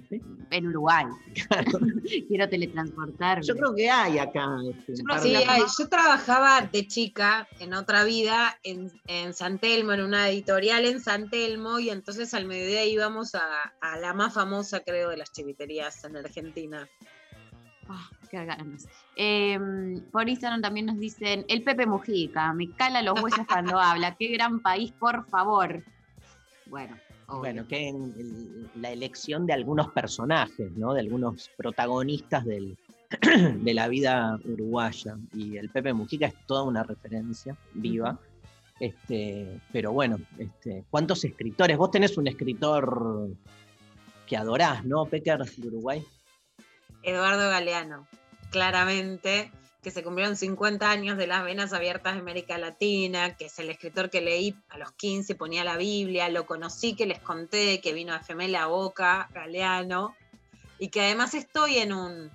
En Uruguay. Quiero teletransportarme. Yo creo que hay acá. este, par Sí, hay. yo trabajaba de chica en otra vida en, en San Telmo, en una editorial en San Telmo, y entonces al mediodía íbamos a, a la más famosa, creo, de las chiviterías en Argentina. Ah, qué ganas. Eh, por Instagram también nos dicen, el Pepe Mujica, me cala los huesos cuando habla, qué gran país, por favor. Bueno, obvio. Bueno, que en el- la elección de algunos personajes, ¿no? De algunos protagonistas del, de la vida uruguaya. Y el Pepe Mujica es toda una referencia viva. Este, pero bueno, este, ¿cuántos escritores? Vos tenés un escritor que adorás, ¿no, Pecker, de Uruguay? Eduardo Galeano, claramente, que se cumplieron 50 años de las venas abiertas de América Latina, que es el escritor que leí a los 15, ponía la Biblia, lo conocí, que les conté, que vino a FM La Boca, Galeano, y que además estoy en un...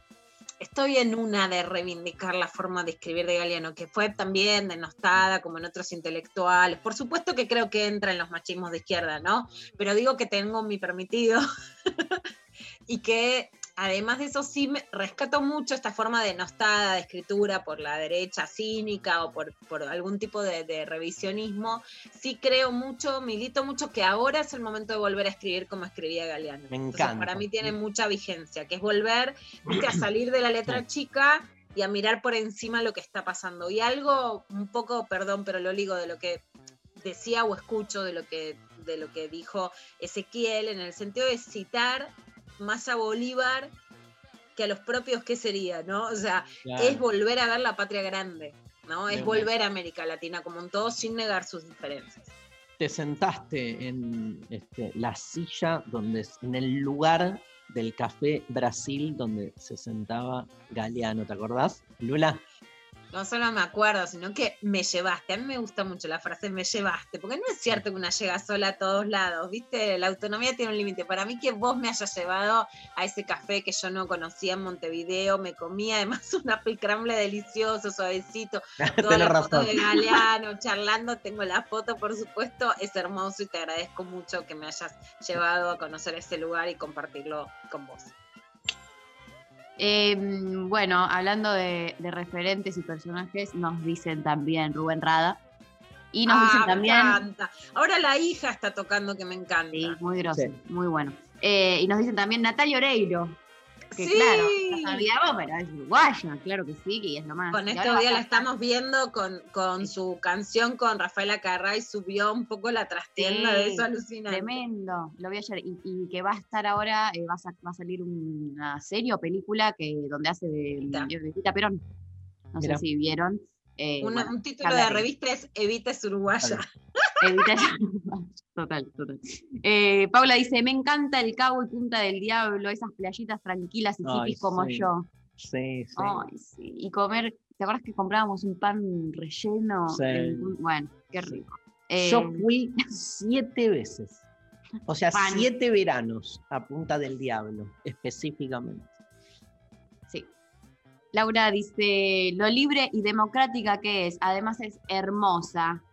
Estoy en una de reivindicar la forma de escribir de Galeano, que fue también denostada como en otros intelectuales. Por supuesto que creo que entra en los machismos de izquierda, ¿no? Pero digo que tengo mi permitido y que además de eso sí me rescato mucho esta forma denostada de escritura por la derecha cínica o por, por algún tipo de, de revisionismo. Sí creo mucho, milito mucho que ahora es el momento de volver a escribir como escribía Galeano. Me Entonces, encanta. para mí tiene mucha vigencia, que es volver a salir de la letra chica y a mirar por encima lo que está pasando. Y algo un poco, perdón, pero lo ligo de lo que decía o escucho de lo que, de lo que dijo Ezequiel, en el sentido de citar más a Bolívar que a los propios, ¿qué sería? ¿no? O sea, Claro. es volver a ver la patria grande, ¿no? Es volver a América Latina como un todo sin negar sus diferencias. Te sentaste en este, la silla donde, en el lugar del Café Brasil donde se sentaba Galeano, ¿te acordás? Lula. No solo me acuerdo, sino que me llevaste. A mí me gusta mucho la frase me llevaste, porque no es cierto que una llega sola a todos lados, ¿viste? La autonomía tiene un límite. Para mí que vos me hayas llevado a ese café que yo no conocía en Montevideo, me comí además un apple crumble delicioso, suavecito, toda la foto razón. de Galeano, charlando, tengo la foto, por supuesto, es hermoso y te agradezco mucho que me hayas llevado a conocer ese lugar y compartirlo con vos. Eh, bueno, hablando de, de referentes y personajes, nos dicen también Rubén Rada. Y nos Ah, dicen me también. encanta. Ahora la hija está tocando que me encanta. Sí, muy grosso, Sí. muy bueno. Eh, y nos dicen también Natalia Oreiro. Que Sí. claro, no sabíamos, pero es uruguaya, claro que sí, que es lo más. Con este día la estamos viendo con, con su canción con Rafaela Carrá y subió un poco la trastienda Sí, de eso alucinante. Tremendo, lo vi ayer. Y, y que va a estar ahora, eh, va, a, va a salir una serie o película que donde hace de, de Tita Perón. No Mirá. sé si vieron. eh, Una- bueno, un título de revista es Evita es uruguaya. Evita Total, total. Eh, Paula dice, me encanta el Cabo y Punta del Diablo, esas playitas tranquilas y Ay, hippies como sí. yo. Sí, sí. Ay, sí. Y comer, ¿te acuerdas que comprábamos un pan relleno? Sí. En- Bueno, qué rico. Yo Eh, fui siete veces. O sea, Pan. siete veranos a Punta del Diablo, específicamente. Sí. Laura dice, lo libre y democrática que es, además es hermosa.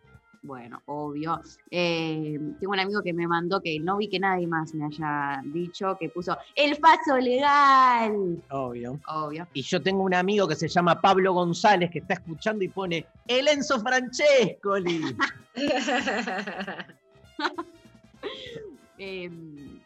Bueno, obvio. Eh, tengo un amigo que me mandó que no vi que nadie más me haya dicho, que puso el paso legal. Obvio. Obvio. Y yo tengo un amigo que se llama Pablo González que está escuchando y pone el Enzo Francescoli. Em,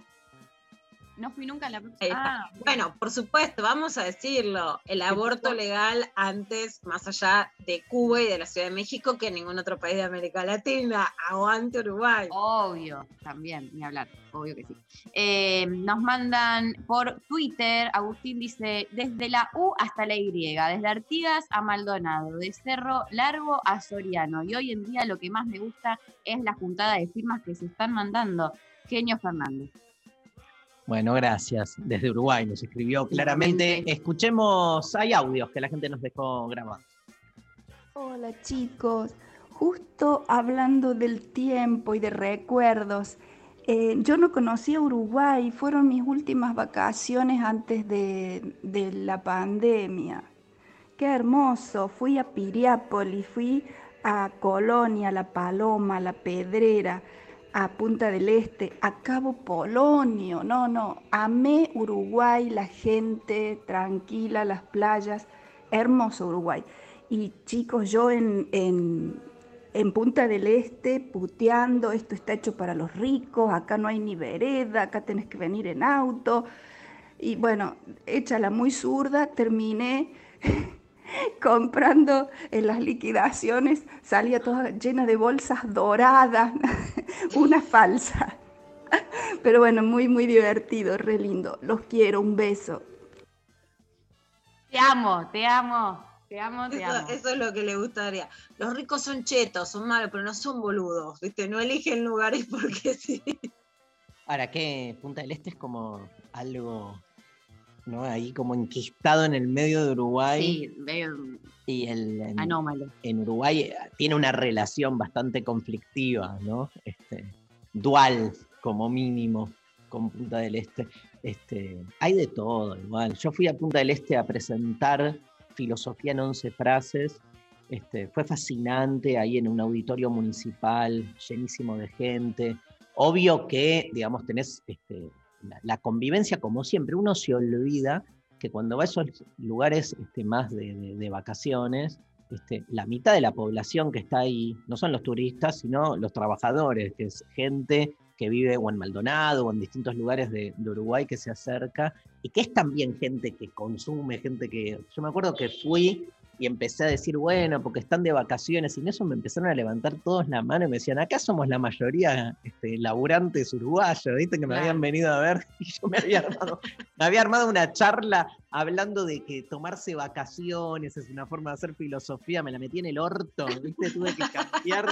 no fui nunca a la próxima. Ah, Bueno, por supuesto, vamos a decirlo, el aborto legal antes, más allá de Cuba y de la Ciudad de México, que en ningún otro país de América Latina. Aguante Uruguay. Obvio, también, ni hablar, obvio que sí. Eh, nos mandan por Twitter, Agustín dice, desde la U hasta la Y, desde Artigas a Maldonado, de Cerro Largo a Soriano. Y hoy en día lo que más me gusta es la juntada de firmas que se están mandando. Genio Fernández. Bueno, gracias. Desde Uruguay nos escribió claramente. Escuchemos, hay audios que la gente nos dejó grabados. Hola chicos, justo hablando del tiempo y de recuerdos, eh, yo no conocía Uruguay, fueron mis últimas vacaciones antes de, de la pandemia. Qué hermoso, fui a Piriápolis, fui a Colonia, La Paloma, La Pedrera, a Punta del Este, a Cabo Polonio, no, no, amé Uruguay, la gente tranquila, las playas, hermoso Uruguay. Y chicos, yo en, en, en Punta del Este puteando, esto está hecho para los ricos, acá no hay ni vereda, acá tenés que venir en auto. Y bueno, échala muy zurda, terminé comprando en las liquidaciones, salía toda llena de bolsas doradas, una falsa. Pero bueno, muy, muy divertido, re lindo. Los quiero, un beso. Te amo, te amo, te amo, te Eso, amo. eso es lo que le gustaría. Los ricos son chetos, son malos, pero no son boludos, ¿viste? No eligen lugares porque sí. Ahora, que Punta del Este es como algo, ¿no? Ahí como enquistado en el medio de Uruguay. Sí, medio Y el, en, anómalo. en Uruguay eh, tiene una relación bastante conflictiva, ¿no? Este, dual, como mínimo, con Punta del Este. Este, hay de todo, igual. Yo fui a Punta del Este a presentar filosofía en 11 frases. Este, fue fascinante ahí en un auditorio municipal, llenísimo de gente. Obvio que, digamos, tenés este, la, convivencia como siempre. Uno se olvida que cuando va a esos lugares este, más de vacaciones, este, la mitad de la población que está ahí no son los turistas, sino los trabajadores, que es gente que vive o en Maldonado o en distintos lugares de, de Uruguay que se acerca y que es también gente que consume, gente que... Yo me acuerdo que fui y empecé a decir, bueno, porque están de vacaciones, y en eso me empezaron a levantar todos la mano y me decían, acá somos la mayoría este, laburantes uruguayos, ¿viste? Que me habían venido a ver y yo me había armado, me había armado una charla hablando de que tomarse vacaciones es una forma de hacer filosofía, me la metí en el orto, ¿viste? Tuve que cambiar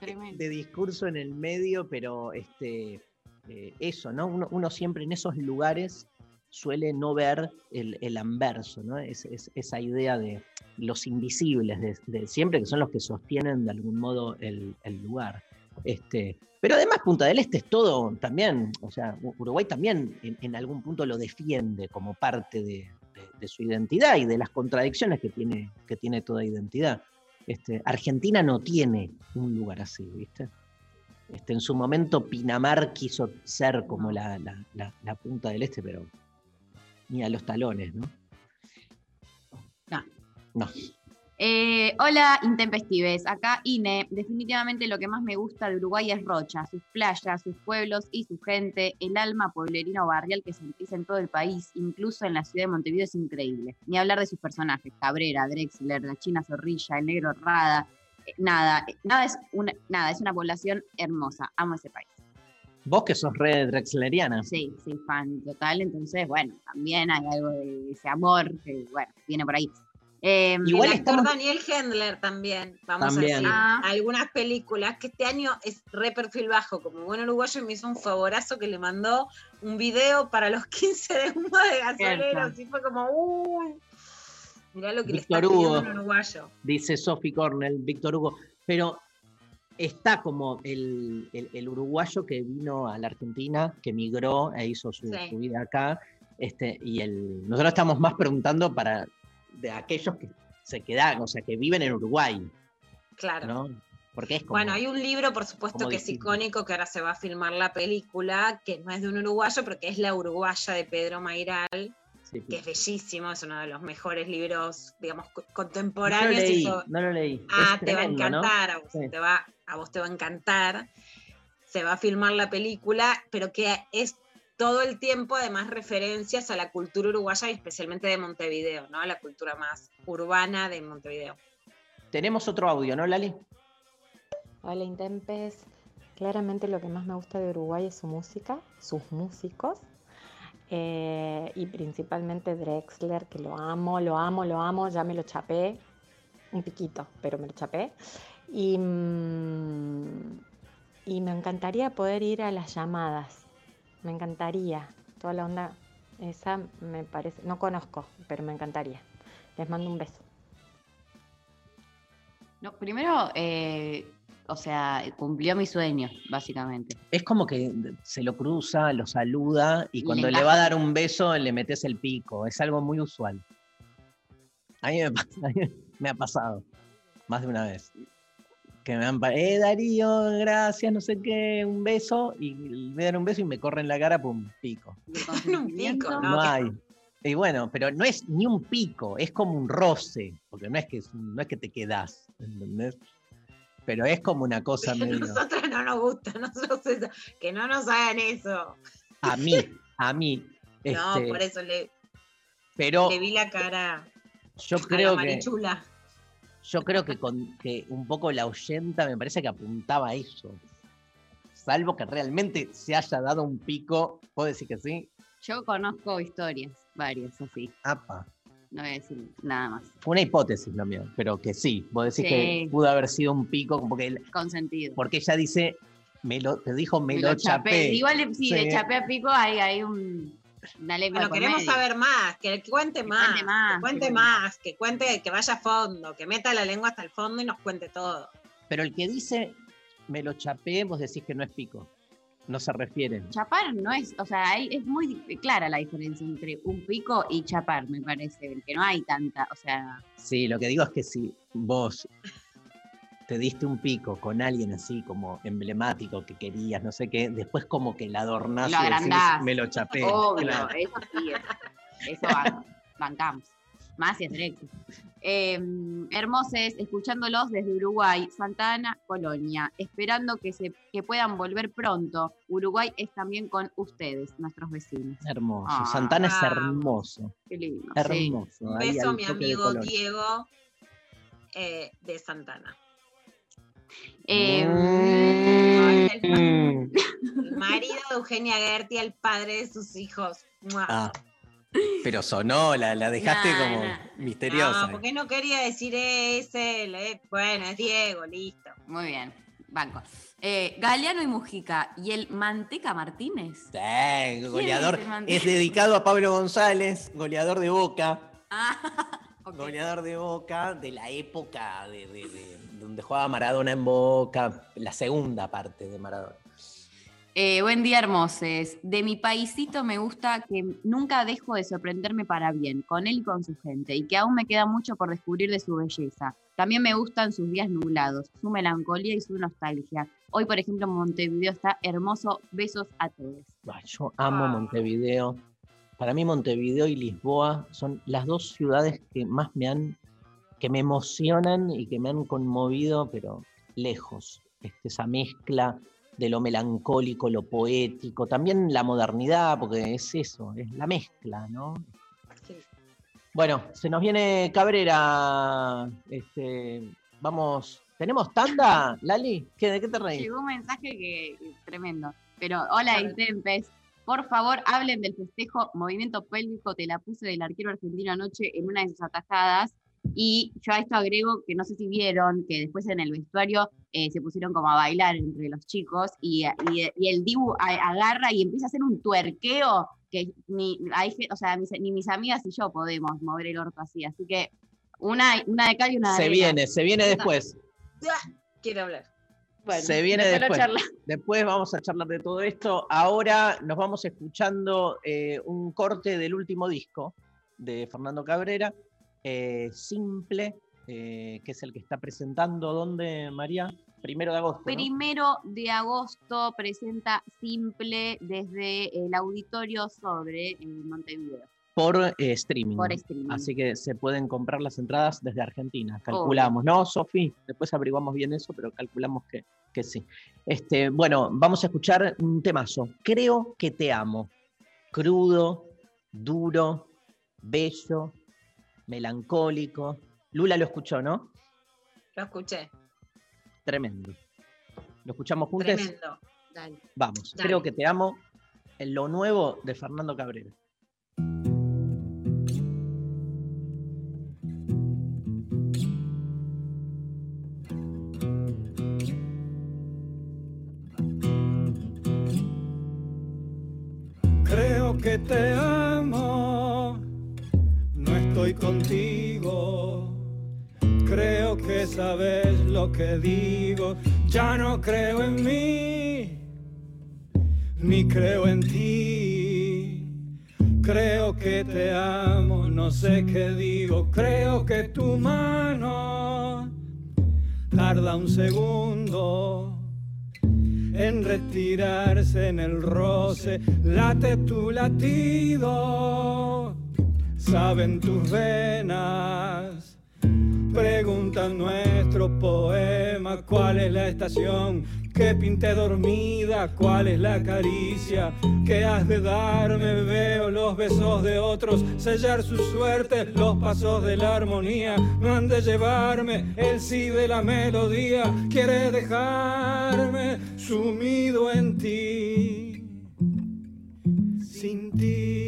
de discurso en el medio, pero este, eh, eso, ¿no? Uno, uno siempre en esos lugares suele no ver el, el anverso, ¿no? Es, es- esa idea de los invisibles de, de siempre, que son los que sostienen de algún modo el, el lugar. Este, pero además Punta del Este es todo también, o sea, Uruguay también en, en algún punto lo defiende como parte de, de- de su identidad y de las contradicciones que tiene, que tiene toda identidad. Este, Argentina no tiene un lugar así, ¿viste? Este, en su momento Pinamar quiso ser como la, la- la- la punta del este, pero ni a los talones, ¿no? No. No. Eh, hola, Intempestives. Acá Ine. Definitivamente lo que más me gusta de Uruguay es Rocha, sus playas, sus pueblos y su gente. El alma pueblerino barrial que sentís en todo el país, incluso en la ciudad de Montevideo, es increíble. Ni hablar de sus personajes: Cabrera, Drexler, la China Zorrilla, el Negro Rada. Eh, Nada, eh, nada es una, nada, es una población hermosa. Amo ese país. Vos que sos red drexleriana. Sí, sí, fan total. Entonces, bueno, también hay algo de ese amor que, bueno, viene por ahí. Eh, el actor Daniel Hendler también, vamos También. a decir. Ah. Algunas películas que este año es re perfil bajo, como buen uruguayo, y me hizo un favorazo que le mandó un video para los 15 de humo de gasoleros. Y fue como, uy, mirá lo que le está pidiendo Hugo. un uruguayo. dice Sophie Cornell, Víctor Hugo, pero está como el, el- el uruguayo que vino a la Argentina, que migró e hizo su, Sí. su vida acá, este, y el, nosotros estamos más preguntando para de aquellos que se quedan, o sea, que viven en Uruguay, Claro. ¿no? Porque es como, Bueno, hay un libro, por supuesto, que es icónico, que ahora se va a filmar la película, que no es de un uruguayo, pero que es La Uruguaya de Pedro Mairal, Sí, que es bellísimo, es uno de los mejores libros, digamos, co- no lo contemporáneos. leí, no lo leí. Ah, Es te va a encantar, a vos, Sí. te va, a vos te va a encantar. Se va a filmar la película, pero que es todo el tiempo además referencias a la cultura uruguaya y especialmente de Montevideo, ¿no? A la cultura más urbana de Montevideo. Tenemos otro audio, ¿no, Lali? Hola Intempes, claramente lo que más me gusta de Uruguay es su música, sus músicos eh, y principalmente Drexler, que lo amo, lo amo, lo amo, ya me lo chapé, un piquito, pero me lo chapé. Y, mm, y me encantaría poder ir a las llamadas, me encantaría, toda la onda esa me parece, no conozco, pero me encantaría. Les mando un beso. No, primero, eh, o sea, cumplió mi sueño, básicamente. Es como que se lo cruza, lo saluda y Y cuando le le, va a dar un beso le metes el pico. Es algo muy usual. A mí me, pasa- a mí me ha pasado más de una vez. Que me han eh Darío, gracias, no sé qué, un beso, y me dan un beso y me corren la cara, pum, pico. un pico, ¿no? No hay. Y bueno, pero no es ni un pico, es como un roce, porque no es que, es un- no es que te quedás, ¿entendés? Pero es como una cosa medio... Nosotros no nos gusta, nosotros eso, que no nos hagan eso. A mí, a mí. No, este, por eso le, pero le vi la cara yo a la creo que marichula. yo creo que con que un poco la oyenta me parece que apuntaba a eso. Salvo que realmente se haya dado un pico, ¿puedo decir que sí? Yo conozco historias, varias así. Apa. No voy a decir nada más. Fue una hipótesis lo mío, pero que sí, vos decís Sí. que pudo haber sido un pico, porque, él- Consentido. porque ella dice, me lo, te dijo, me, Me lo lo chapé. Igual de- sí, de chapé a pico hay, hay un, una lengua Bueno, por queremos medio. saber más, que cuente más, cuente más, que cuente que- más, que cuente, que vaya a fondo, que meta la lengua hasta el fondo y nos cuente todo. Pero el que dice, me lo chapé, vos decís que no es pico. No se refieren. Chapar no es, o sea, hay- es muy clara la diferencia entre un pico y chapar, me parece, que no hay tanta, o sea, Sí, lo que digo es que si vos te diste un pico con alguien así como emblemático que querías, no sé qué, después como que la adornás Lo y decís, me lo chapé. obvio, claro. eso sí, eso, eso ban- bancamos. Más si es directo. Eh, hermoses, escuchándolos desde Uruguay, Santa Ana, Colonia, esperando que, se, que puedan volver pronto. Uruguay es también con ustedes, nuestros vecinos. Hermoso. Ah, Santana es hermoso. Qué lindo. sí. Hermoso. Un beso mi de amigo. Diego eh, de Santana. Eh, Ay, el, Mm. el marido de Eugenia Gerti, el padre de sus hijos. Ah, pero sonó, la, la dejaste Nah, como nah. misteriosa. No, porque no quería decir ese. le- Bueno, es Diego, listo. Muy bien, banco. Eh, Galeano y Mujica y el Manteca Martínez. Sí, goleador. es el Manteca? Es dedicado a Pablo González, goleador de Boca. Ah. Goleador de Boca de la época de, de- de- donde jugaba Maradona en Boca, la segunda parte de Maradona. Eh, buen día, hermoses. De mi paisito me gusta que nunca dejo de sorprenderme para bien, con él y con su gente, y que aún me queda mucho por descubrir de su belleza. También me gustan sus días nublados, su melancolía y su nostalgia. Hoy, por ejemplo, Montevideo está hermoso. Besos a todos. Yo amo Ah. Montevideo. Para mí Montevideo y Lisboa son las dos ciudades que más me han, que me emocionan y que me han conmovido, pero lejos. Este, esa mezcla de lo melancólico, lo poético, también la modernidad, porque es eso, es la mezcla, ¿no? Sí. Bueno, se nos viene Cabrera. Este, vamos, ¿tenemos tanda, Lali? ¿Qué, ¿De qué te reís? Llegó un mensaje que tremendo. Pero, hola. Intempes. Por favor, hablen del festejo Movimiento Pélvico. Te la puse del arquero argentino anoche en una de sus atajadas. Y yo a esto agrego que no sé si vieron que después en el vestuario eh, se pusieron como a bailar entre los chicos y, y- y el Dibu agarra y empieza a hacer un tuerqueo que ni, hay o sea, mis- ni mis amigas y yo podemos mover el orto así. Así que una, una de cal y una de Se arena. viene, se viene después. Ah, Quiero hablar. Bueno, se viene después Después vamos a charlar de todo esto. Ahora nos vamos escuchando eh, un corte del último disco de Fernando Cabrera, eh, Simple, eh, que es el que está presentando. ¿Dónde, María? Primero de agosto. ¿no? Primero de agosto presenta Simple desde el auditorio sobre eh, Montevideo. Por streaming. Por streaming. Así que se pueden comprar las entradas desde Argentina. Calculamos, ¿no, Sofi? Después averiguamos bien eso, pero calculamos que, que sí. Este, bueno, vamos a escuchar un temazo. Creo que te amo. Crudo, duro, bello, melancólico. Lula lo escuchó, ¿no? Lo escuché. Tremendo. ¿Lo escuchamos juntos? Tremendo. Dale. Vamos. Dale. Creo que te amo. En lo nuevo de Fernando Cabrera. Creo que te amo, contigo. Creo que sabes lo que digo, ya no creo en mí, ni creo en ti. Creo que te amo, no sé qué digo, creo que tu mano tarda un segundo en retirarse en el roce, late tu latido, saben tus venas. Preguntan nuestro poema, ¿cuál es la estación que pinté dormida? ¿Cuál es la caricia que has de darme? Veo los besos de otros, sellar su suerte, los pasos de la armonía. No han de llevarme el sí de la melodía, quiere dejarme sumido en ti, sin ti.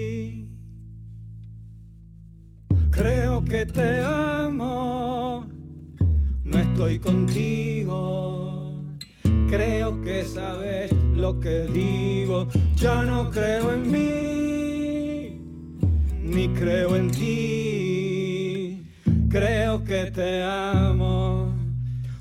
Creo que te amo, no estoy contigo. Creo que sabes lo que digo, ya no creo en mí, ni creo en ti. Creo que te amo.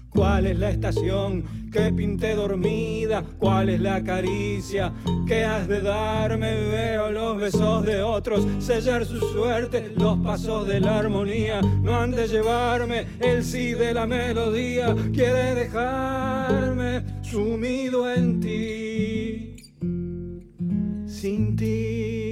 ¿Cuál es la estación que pinté dormida? ¿Cuál es la caricia que has de darme? Veo los besos de otros, sellar su suerte, los pasos de la armonía. No han de llevarme el sí de la melodía, quiere dejarme sumido en ti, sin ti.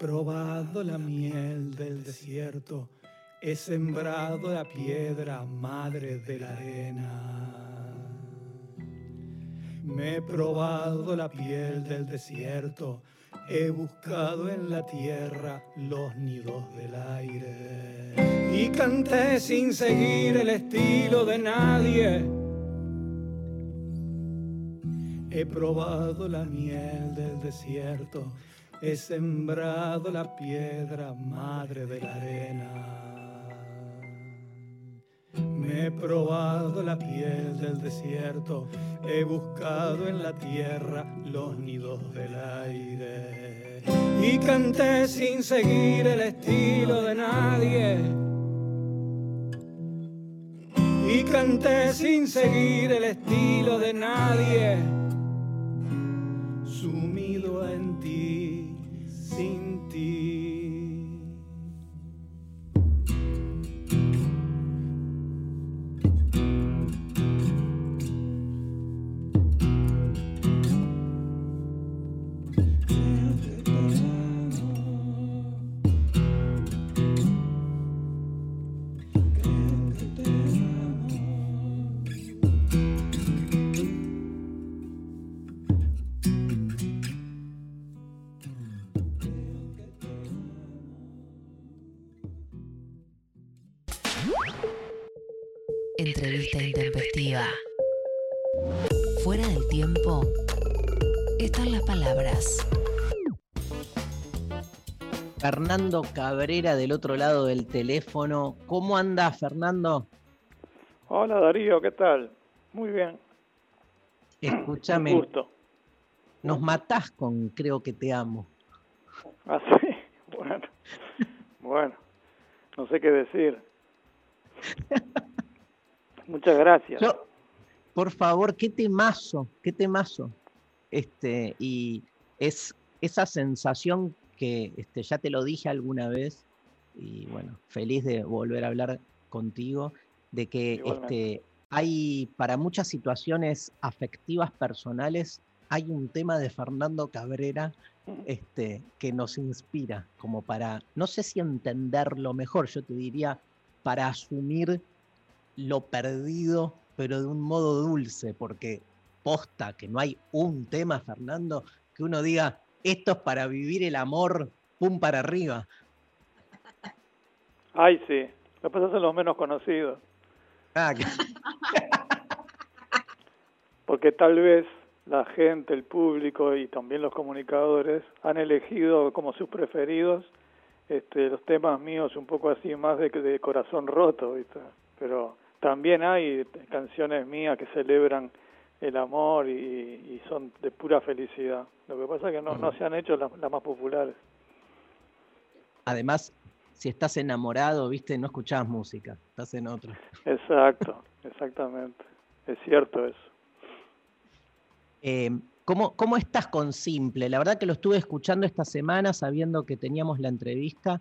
Probado la miel del desierto, he sembrado la piedra madre de la arena. Me he probado la piel del desierto, he buscado en la tierra los nidos del aire. Y canté sin seguir el estilo de nadie. He probado la miel del desierto, he sembrado la piedra madre de la arena. Me he probado la piel del desierto, he buscado en la tierra los nidos del aire. Y canté sin seguir el estilo de nadie. Y canté sin seguir el estilo de nadie. Intempestiva. Fuera del tiempo están las palabras. Fernando Cabrera del otro lado del teléfono. ¿Cómo anda, Fernando? Hola Darío, ¿qué tal? Muy bien. Escúchame. Un gusto. Nos matás con Creo que te amo. Ah, sí. Bueno. Bueno. No sé qué decir. Muchas gracias. Yo, por favor, qué temazo, qué temazo. Este, y es esa sensación que este, ya te lo dije alguna vez, y bueno, feliz de volver a hablar contigo, de que Igualmente. este, hay para muchas situaciones afectivas personales, hay un tema de Fernando Cabrera este, que nos inspira, como para, no sé si entenderlo mejor, yo te diría, para asumir lo perdido, pero de un modo dulce, porque posta que no hay un tema, Fernando, que uno diga, esto es para vivir el amor, pum para arriba. Ay, sí. Lo que pasa son los menos conocidos. Ah, que- Porque tal vez la gente, el público y también los comunicadores han elegido como sus preferidos este, los temas míos un poco así más de, de corazón roto, ¿viste? Pero también hay canciones mías que celebran el amor y, y son de pura felicidad. Lo que pasa es que no, no se han hecho las, las más populares. Además, si estás enamorado, viste, no escuchás música, estás en otro. Exacto, exactamente. Es cierto eso. Eh, ¿cómo, ¿Cómo estás con Simple? La verdad que lo estuve escuchando esta semana sabiendo que teníamos la entrevista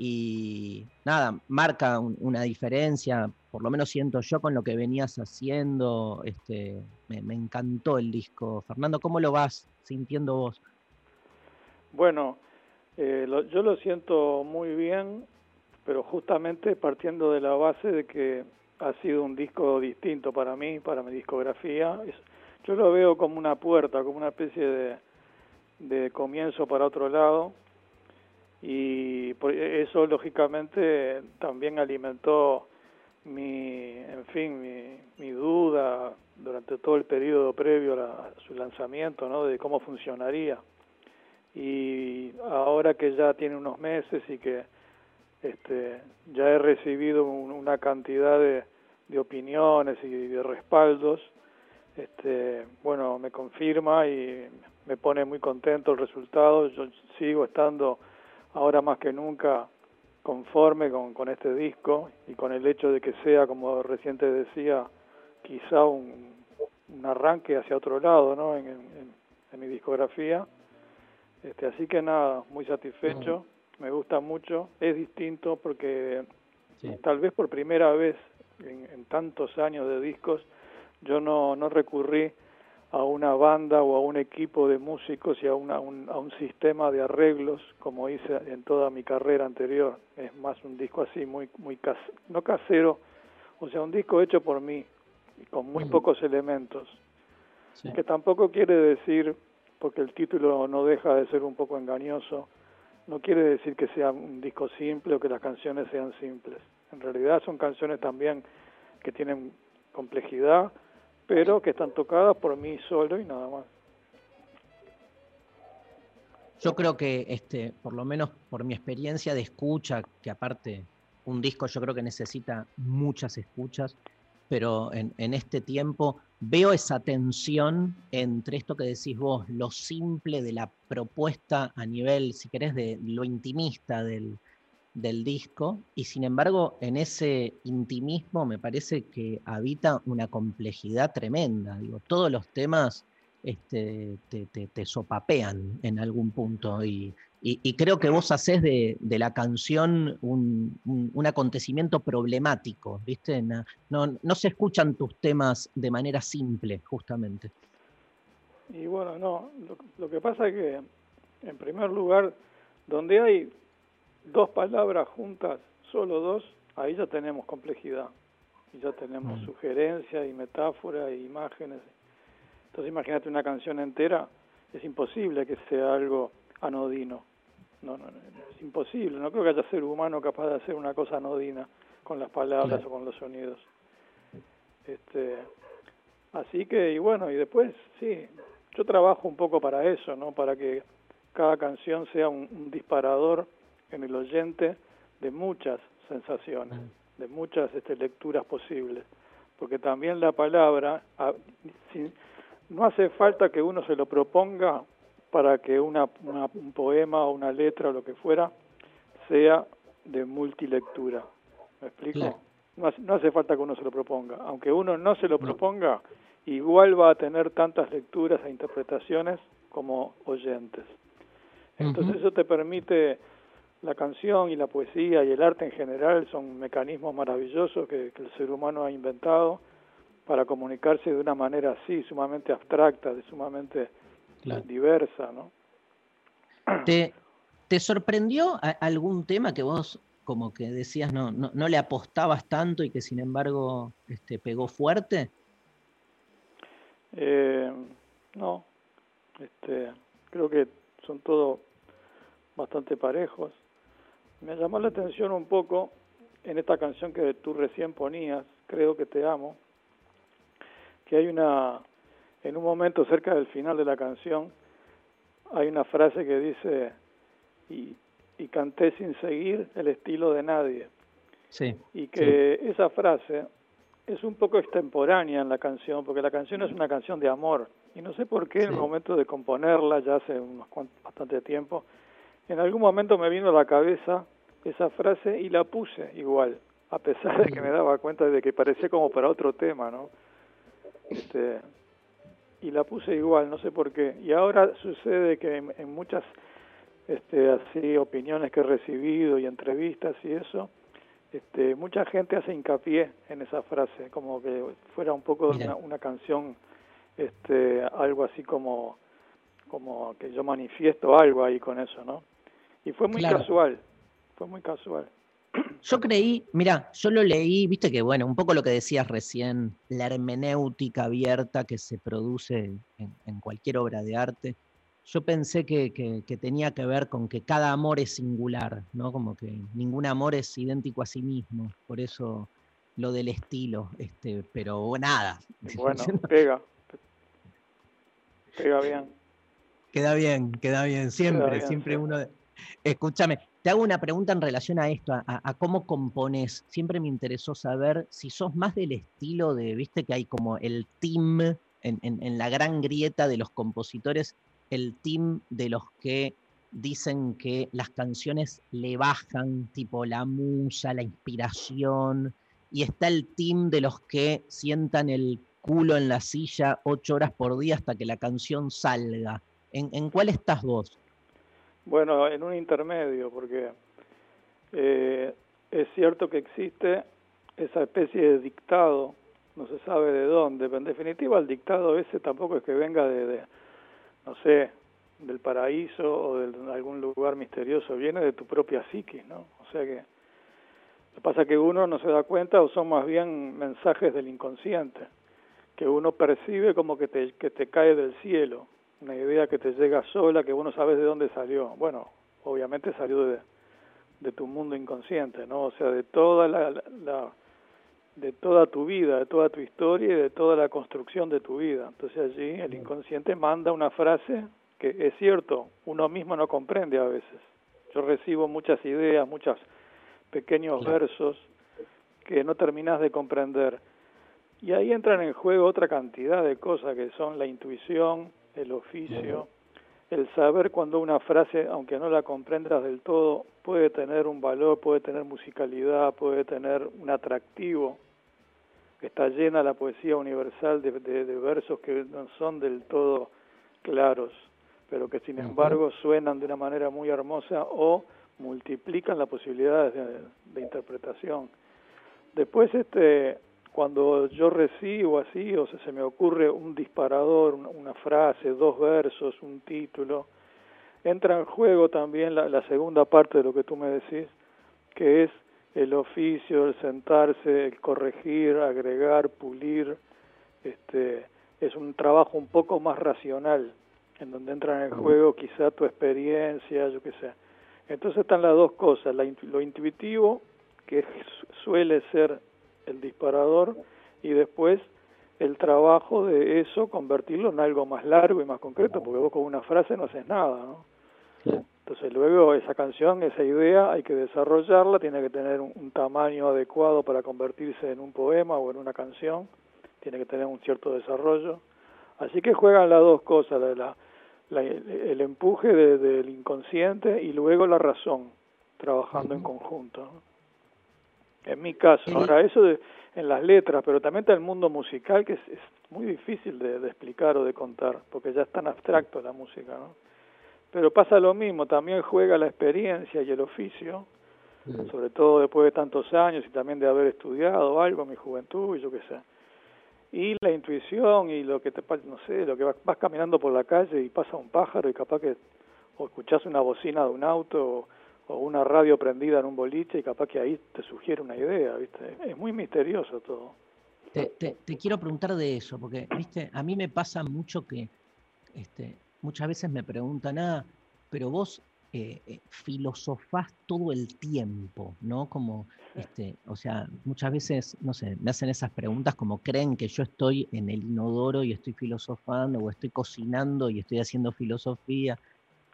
y nada, marca un- una diferencia, por lo menos siento yo con lo que venías haciendo. Este, me, encantó el disco. Fernando, ¿cómo lo vas sintiendo vos? Bueno, eh, lo- yo lo siento muy bien, pero justamente partiendo de la base de que ha sido un disco distinto para mí, para mi discografía. Yo lo veo como una puerta, como una especie de, de comienzo para otro lado y por- eso lógicamente también alimentó mi, en fin, mi, mi duda durante todo el periodo previo a, la- su lanzamiento, ¿no? De cómo funcionaría y ahora que ya tiene unos meses y que este, ya he recibido un- una cantidad de, de opiniones y de respaldos, este, bueno, me confirma y me pone muy contento el resultado. Yo sigo estando ahora más que nunca conforme con, con este disco y con el hecho de que sea, como recién te decía, quizá un, un arranque hacia otro lado ¿no? en, en- en mi discografía. Este, así que nada, muy satisfecho, me gusta mucho, es distinto porque tal vez por primera vez en, en tantos años de discos yo no, no recurrí a una banda o a un equipo de músicos y a, una, un, a un sistema de arreglos como hice en toda mi carrera anterior. Es más un disco así, muy, muy cas no casero, o sea, un disco hecho por mí, y con muy pocos elementos. Que tampoco quiere decir, porque el título no deja de ser un poco engañoso, no quiere decir que sea un disco simple o que las canciones sean simples. En realidad son canciones también que tienen complejidad, pero que están tocadas por mí solo y nada más. Yo creo que, este, por lo menos por mi experiencia de escucha, que aparte un disco yo creo que necesita muchas escuchas, pero en, en este tiempo veo esa tensión entre esto que decís vos, lo simple de la propuesta a nivel, si querés, de lo intimista del, del disco, y sin embargo en ese intimismo me parece que habita una complejidad tremenda. Digo, todos los temas este, te, te- te sopapean en algún punto. Y, y- creo que vos hacés de, de la canción un, un- acontecimiento problemático, ¿viste? No, no se escuchan tus temas de manera simple, justamente. Y bueno, no, lo, lo que pasa es que, en primer lugar, donde hay dos palabras juntas, solo dos, ahí ya tenemos complejidad. Y ya tenemos sugerencias y metáforas e imágenes. Entonces imagínate una canción entera, es imposible que sea algo anodino. No, no, no, es imposible. No creo que haya ser humano capaz de hacer una cosa anodina con las palabras o con los sonidos. Este, así que, y bueno, y después, sí, yo trabajo un poco para eso, ¿no? Para que cada canción sea un, un disparador en el oyente de muchas sensaciones, de muchas este, lecturas posibles. Porque también la palabra, no hace falta que uno se lo proponga para que una, una- un poema o una letra o lo que fuera sea de multilectura. ¿Me explico? Claro. No, hace, no hace falta que uno se lo proponga. Aunque uno no se lo proponga, igual va a tener tantas lecturas e interpretaciones como oyentes. Entonces eso te permite, la canción y la poesía y el arte en general son mecanismos maravillosos que, que el ser humano ha inventado para comunicarse de una manera así, sumamente abstracta, de sumamente Claro. diversa, ¿no? ¿Te, te sorprendió algún tema que vos como que decías no, no, no le apostabas tanto y que sin embargo este, pegó fuerte? Eh, no, este, creo que son todos bastante parejos. Me llamó la atención un poco en esta canción que tú recién ponías, Creo que te amo, que hay una, en un momento cerca del final de la canción, hay una frase que dice, y, y canté sin seguir el estilo de nadie Sí. y que esa frase es un poco extemporánea en la canción, porque la canción es una canción de amor, y no sé por qué en el momento de componerla, ya hace unos bastante tiempo, en algún momento me vino a la cabeza esa frase y la puse igual, a pesar de que me daba cuenta de que parecía como para otro tema, ¿no? Este, y la puse igual, no sé por qué. Y ahora sucede que en, en muchas este, así opiniones que he recibido y entrevistas y eso, este, mucha gente hace hincapié en esa frase, como que fuera un poco una, una canción, este, algo así como, como que yo manifiesto algo ahí con eso, ¿no? Y fue muy Claro. casual, fue muy casual. Yo creí, mira, yo lo leí, viste que bueno, un poco lo que decías recién, la hermenéutica abierta que se produce en, en cualquier obra de arte. Yo pensé que, que- que tenía que ver con que cada amor es singular, ¿no? Como que ningún amor es idéntico a sí mismo. Por eso lo del estilo, este, pero nada. Bueno, pega, pega bien. Queda bien, queda bien, siempre, bien, siempre uno... Escúchame, te hago una pregunta en relación a esto, a, cómo compones. Siempre me interesó saber si sos más del estilo de, viste que hay como el team en la gran grieta de los compositores, el team de los que dicen que las canciones le bajan, tipo la musa, la inspiración, y está el team de los que sientan el culo en la silla ocho horas por día hasta que la canción salga. ¿En, en cuál estás vos? Bueno, en un intermedio, porque eh, es cierto que existe esa especie de dictado, no se sabe de dónde, pero en definitiva el dictado ese tampoco es que venga de, no sé, del paraíso o de algún lugar misterioso, viene de tu propia psiquis, ¿no? O sea que lo que pasa es que uno no se da cuenta o son más bien mensajes del inconsciente, que uno percibe como que te, que te cae del cielo, una idea que te llega sola, que vos no sabes de dónde salió. Bueno, obviamente salió de, de tu mundo inconsciente, ¿no? O sea, de toda la, la- la- de toda tu vida, de toda tu historia y de toda la construcción de tu vida. Entonces allí el inconsciente manda una frase que es cierto, uno mismo no comprende a veces. Yo recibo muchas ideas, muchos pequeños versos que no terminas de comprender. Y ahí entran en juego otra cantidad de cosas que son la intuición, el oficio, el saber cuando una frase, aunque no la comprendas del todo, puede tener un valor, puede tener musicalidad, puede tener un atractivo. Está llena la poesía universal de, de- de versos que no son del todo claros, pero que sin embargo suenan de una manera muy hermosa o multiplican las posibilidades de, de interpretación. Después, este, cuando yo recibo así, o sea, se me ocurre un disparador, una, frase, dos versos, un título, entra en juego también la, la segunda parte de lo que tú me decís, que es el oficio, el sentarse, el corregir, agregar, pulir, este, es un trabajo un poco más racional, en donde entra en juego quizá tu experiencia, yo qué sé. Entonces están las dos cosas, la lo intuitivo, que su- suele ser el disparador, y después el trabajo de eso convertirlo en algo más largo y más concreto, porque vos con una frase no haces nada, ¿no? Entonces luego esa canción, esa idea, hay que desarrollarla, tiene que tener un, un tamaño adecuado para convertirse en un poema o en una canción, tiene que tener un cierto desarrollo. Así que juegan las dos cosas, la, la- la- el empuje de- del inconsciente y luego la razón, trabajando en conjunto. ¿no? En mi caso, ahora eso de, en las letras, pero también está el mundo musical que es, es muy difícil de, de explicar o de contar, porque ya es tan abstracto la música, ¿no? Pero pasa lo mismo, también juega la experiencia y el oficio, sobre todo después de tantos años y también de haber estudiado algo en mi juventud y yo qué sé. Y la intuición y lo que te pasa, no sé, lo que vas, vas caminando por la calle y pasa un pájaro y capaz que o escuchás una bocina de un auto o, o una radio prendida en un boliche y capaz que ahí te sugiere una idea, ¿viste? Es muy misterioso todo. Te, te- te quiero preguntar de eso, porque, viste, a mí me pasa mucho que este, muchas veces me preguntan, ah, pero vos eh, eh, filosofás todo el tiempo, ¿no? Como, este, o sea, muchas veces, no sé, me hacen esas preguntas como creen que yo estoy en el inodoro y estoy filosofando, o estoy cocinando y estoy haciendo filosofía.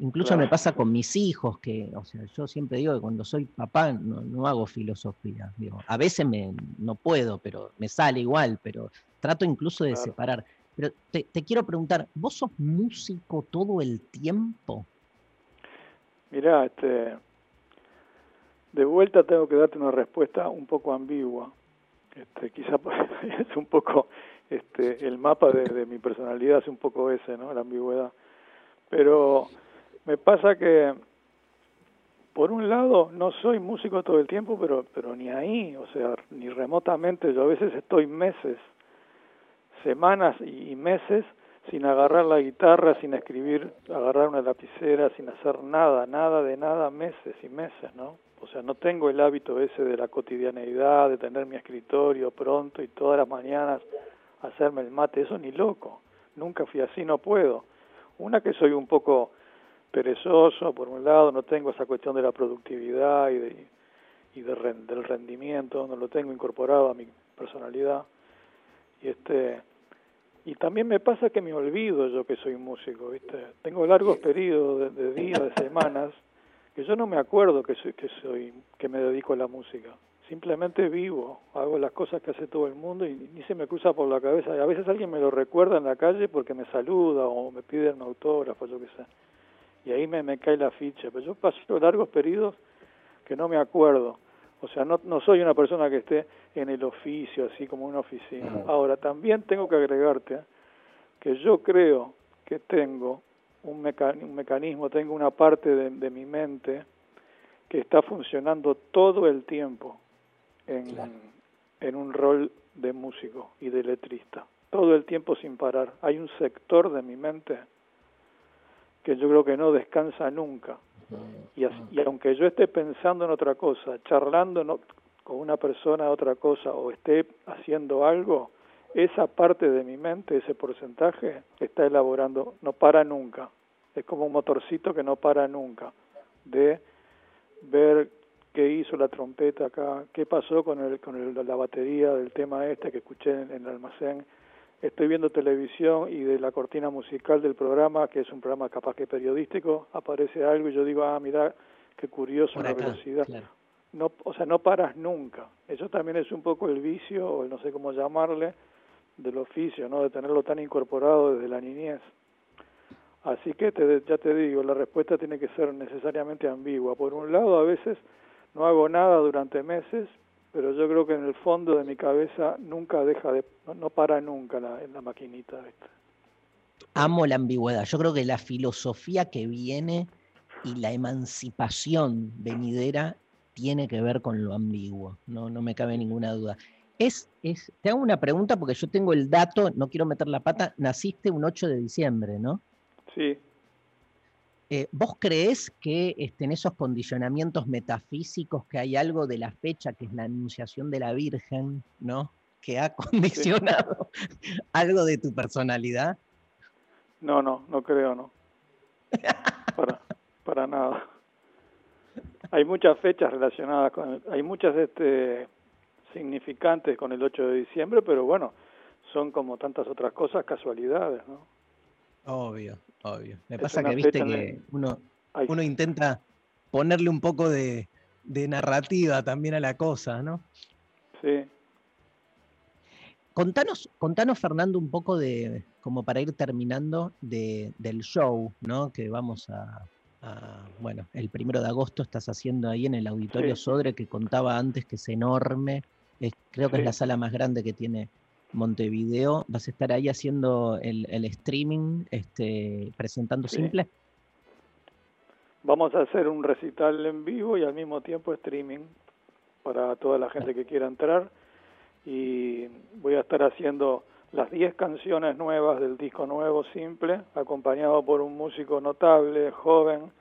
Incluso me pasa con mis hijos, que, o sea, yo siempre digo que cuando soy papá no, no hago filosofía. Digo, a veces me, no puedo, pero me sale igual, pero trato incluso de Claro. separar. Pero te, te quiero preguntar, ¿vos sos músico todo el tiempo? Mirá, este, de vuelta tengo que darte una respuesta un poco ambigua. Este, quizá es un poco este, el mapa de, de mi personalidad es un poco ese, ¿no? La ambigüedad. Pero me pasa que por un lado no soy músico todo el tiempo, pero pero ni ahí, o sea, ni remotamente. Yo a veces estoy meses, semanas y meses sin agarrar la guitarra, sin escribir, agarrar una lapicera, sin hacer nada, nada de nada, meses y meses, ¿no? O sea, no tengo el hábito ese de la cotidianeidad, de tener mi escritorio pronto y todas las mañanas hacerme el mate, eso ni loco. Nunca fui así, no puedo. Una que soy un poco perezoso, por un lado, no tengo esa cuestión de la productividad y, de, y de del rendimiento, no lo tengo incorporado a mi personalidad. Y este y también me pasa que me olvido yo que soy músico, ¿viste? Tengo largos periodos de, días, de semanas, que yo no me acuerdo que soy, que soy, que me dedico a la música. Simplemente vivo, hago las cosas que hace todo el mundo y ni se me cruza por la cabeza. A veces alguien me lo recuerda en la calle porque me saluda o me pide un autógrafo, yo qué sé. Y ahí me, me cae la ficha. Pero yo paso largos periodos que no me acuerdo. O sea, no, no soy una persona que esté en el oficio, así como una oficina. Ahora, también tengo que agregarte que yo creo que tengo un, meca- un mecanismo, tengo una parte de, de mi mente que está funcionando todo el tiempo en, en un rol de músico y de letrista. Todo el tiempo sin parar. Hay un sector de mi mente que yo creo que no descansa nunca. Y, aunque yo esté pensando en otra cosa, charlando no- con una persona otra cosa o esté haciendo algo, esa parte de mi mente, ese porcentaje, está elaborando, no para nunca. Es como un motorcito que no para nunca. De ver qué hizo la trompeta acá, qué pasó con, el, con el- la batería del tema este que escuché en el almacén. Estoy viendo televisión y de la cortina musical del programa, que es un programa capaz que periodístico, aparece algo y yo digo, ah, mira, qué curioso, Por la acá, velocidad. claro. No, o sea, no paras nunca. Eso también es un poco el vicio, o el no sé cómo llamarle, del oficio, ¿no? De tenerlo tan incorporado desde la niñez. Así que te, ya te digo, la respuesta tiene que ser necesariamente ambigua. Por un lado, a veces no hago nada durante meses, pero yo creo que en el fondo de mi cabeza nunca deja de, no, no para nunca la, en la maquinita. ¿viste? Amo la ambigüedad. Yo creo que la filosofía que viene y la emancipación venidera tiene que ver con lo ambiguo, no, no me cabe ninguna duda. Es, es, te hago una pregunta porque yo tengo el dato, no quiero meter la pata, naciste un 8 de diciembre, ¿no? Sí, Eh, ¿Vos creés que este, en esos condicionamientos metafísicos que hay algo de la fecha, que es la anunciación de la Virgen, ¿no? Que ha condicionado algo de tu personalidad? no, no, no creo, no. Para, para nada. Hay muchas fechas relacionadas con, hay muchas este, significantes con el 8 de diciembre, pero bueno, son como tantas otras cosas, casualidades, ¿no? Obvio, obvio. Me Es pasa que viste que uno, Ay. uno intenta ponerle un poco de, de narrativa también a la cosa, ¿no? Sí. Contanos, contanos, Fernando, un poco de, como para ir terminando, de, del show, ¿no? Que vamos a, a- bueno, el primero de agosto estás haciendo ahí en el Auditorio Sí. Sodre, que contaba antes que es enorme. Es- creo que es la sala más grande que tiene Montevideo. ¿Vas a estar ahí haciendo el, el streaming, este, presentando Sí. simple? vamos a hacer un recital en vivo y al mismo tiempo streaming para toda la gente que quiera entrar. Y voy a estar haciendo las 10 canciones nuevas del disco nuevo simple, acompañado por un músico notable, joven,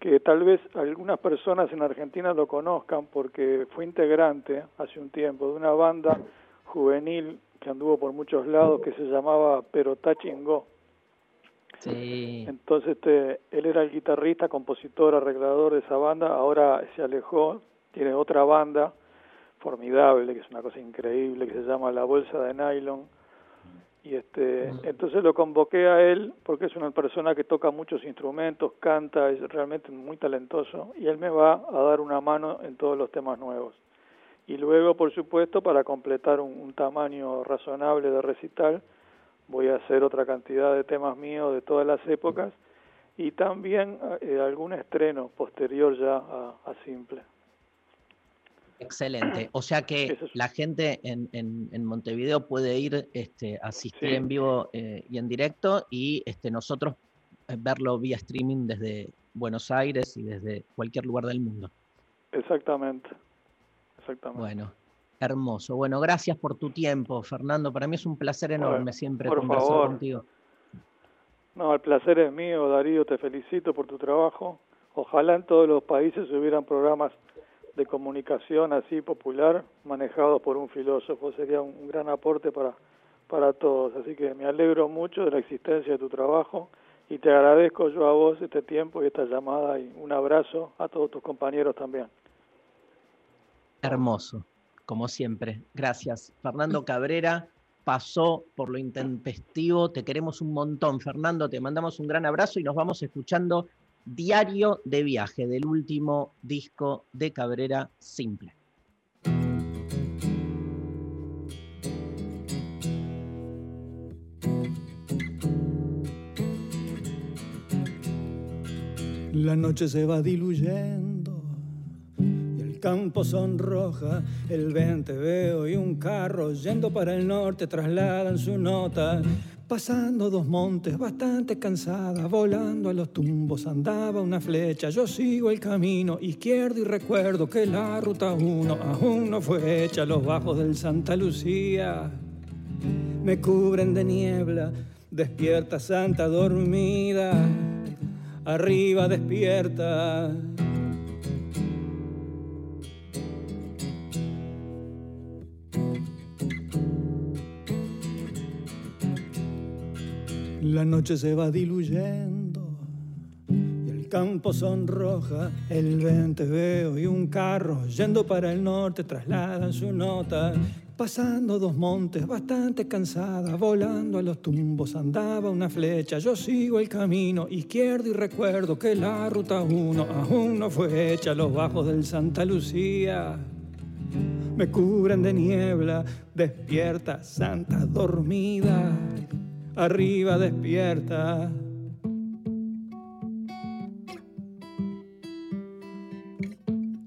que tal vez algunas personas en Argentina lo conozcan porque fue integrante hace un tiempo de una banda juvenil que anduvo por muchos lados que se llamaba Pero Tachingó. Sí. Entonces este, él era el guitarrista, compositor, arreglador de esa banda, ahora se alejó, tiene otra banda formidable, que es una cosa increíble, que se llama La Bolsa de Nylon. Y este, entonces lo convoqué a él porque es una persona que toca muchos instrumentos, canta, es realmente muy talentoso y él me va a dar una mano en todos los temas nuevos. Y luego, por supuesto, para completar un, un tamaño razonable de recital, voy a hacer otra cantidad de temas míos de todas las épocas y también eh, algún estreno posterior ya a, a Simple. Excelente. O sea que la gente en, en- en Montevideo puede ir este, a asistir Sí. en vivo eh, y en directo y este, nosotros eh, verlo vía streaming desde Buenos Aires y desde cualquier lugar del mundo. Exactamente. Exactamente. Bueno, hermoso. Bueno, gracias por tu tiempo, Fernando. Para mí es un placer enorme siempre conversar favor. contigo. No, el placer es mío, Darío, te felicito por tu trabajo. Ojalá en todos los países hubieran programas de comunicación así popular manejados por un filósofo. Sería un, un gran aporte para, para todos. Así que me alegro mucho de la existencia de tu trabajo y te agradezco yo a vos este tiempo y esta llamada y un abrazo a todos tus compañeros también. Hermoso, como siempre. Gracias. Fernando Cabrera pasó por lo intempestivo. Te queremos un montón, Fernando. Te mandamos un gran abrazo y nos vamos escuchando Diario de Viaje del último disco de Cabrera Simple. La noche se va diluyendo campo sonroja. El vente veo y un carro yendo para el norte trasladan su nota. Pasando dos montes bastante cansada, volando a los tumbos andaba una flecha. Yo sigo el camino izquierdo y recuerdo que la ruta 1 aún no fue hecha. Los bajos del Santa Lucía me cubren de niebla. Despierta Santa dormida, arriba despierta. La noche se va diluyendo y el campo sonroja. El vente veo y un carro yendo para el norte trasladan su nota. Pasando dos montes bastante cansada, volando a los tumbos andaba una flecha. Yo sigo el camino izquierdo y recuerdo que la ruta 1 aún no fue hecha. Los bajos del Santa Lucía me cubren de niebla. Despierta, Santa dormida, arriba despierta.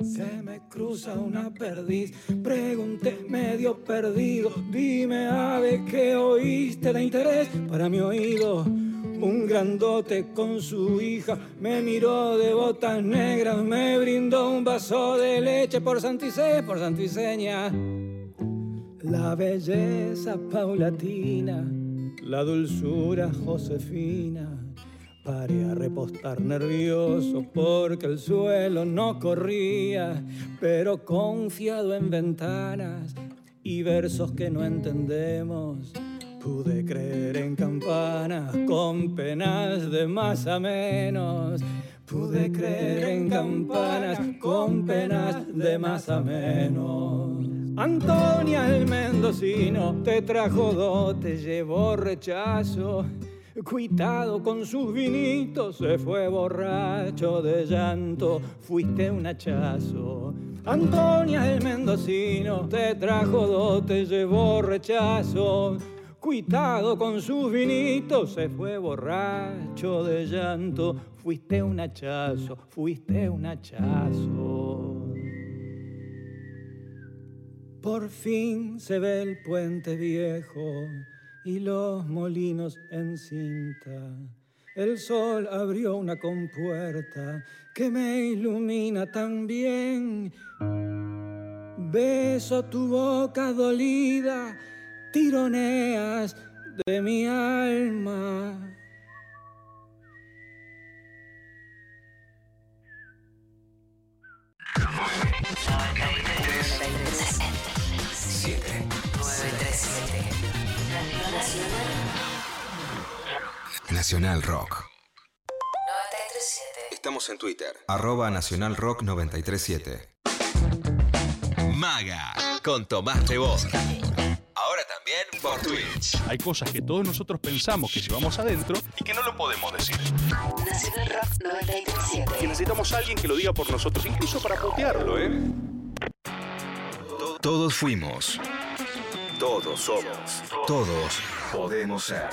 Se me cruza una perdiz, pregunté medio perdido. Dime, ave, ¿qué oíste de interés para mi oído? Un grandote con su hija me miró de botas negras, me brindó un vaso de leche por Santice, por Santiseña. La belleza paulatina, la dulzura josefina. Paré a repostar nervioso porque el suelo no corría, pero confiado en ventanas y versos que no entendemos. Pude creer en campanas con penas de más a menos. Pude creer en campanas con penas de más a menos. Antonia el mendocino te trajo dote, llevó rechazo. Cuitado con sus vinitos, se fue borracho de llanto, fuiste un hachazo. Antonia el mendocino te trajo dote, llevó rechazo. Cuitado con sus vinitos, se fue borracho de llanto, fuiste un hachazo, fuiste un hachazo. Por fin se ve el puente viejo y los molinos en cinta. el sol abrió una compuerta que me ilumina también. Beso tu boca dolida, tironeas de mi alma. Nacional Rock. Estamos en Twitter. Arroba Nacional Rock 937. Maga. Con Tomás Rebos. Ahora también por Twitch. Hay cosas que todos nosotros pensamos que llevamos adentro y que no lo podemos decir. Nacional Rock 937. Que necesitamos a alguien que lo diga por nosotros, incluso para putearlo, ¿eh? Todos fuimos. Todos somos. Todos podemos ser.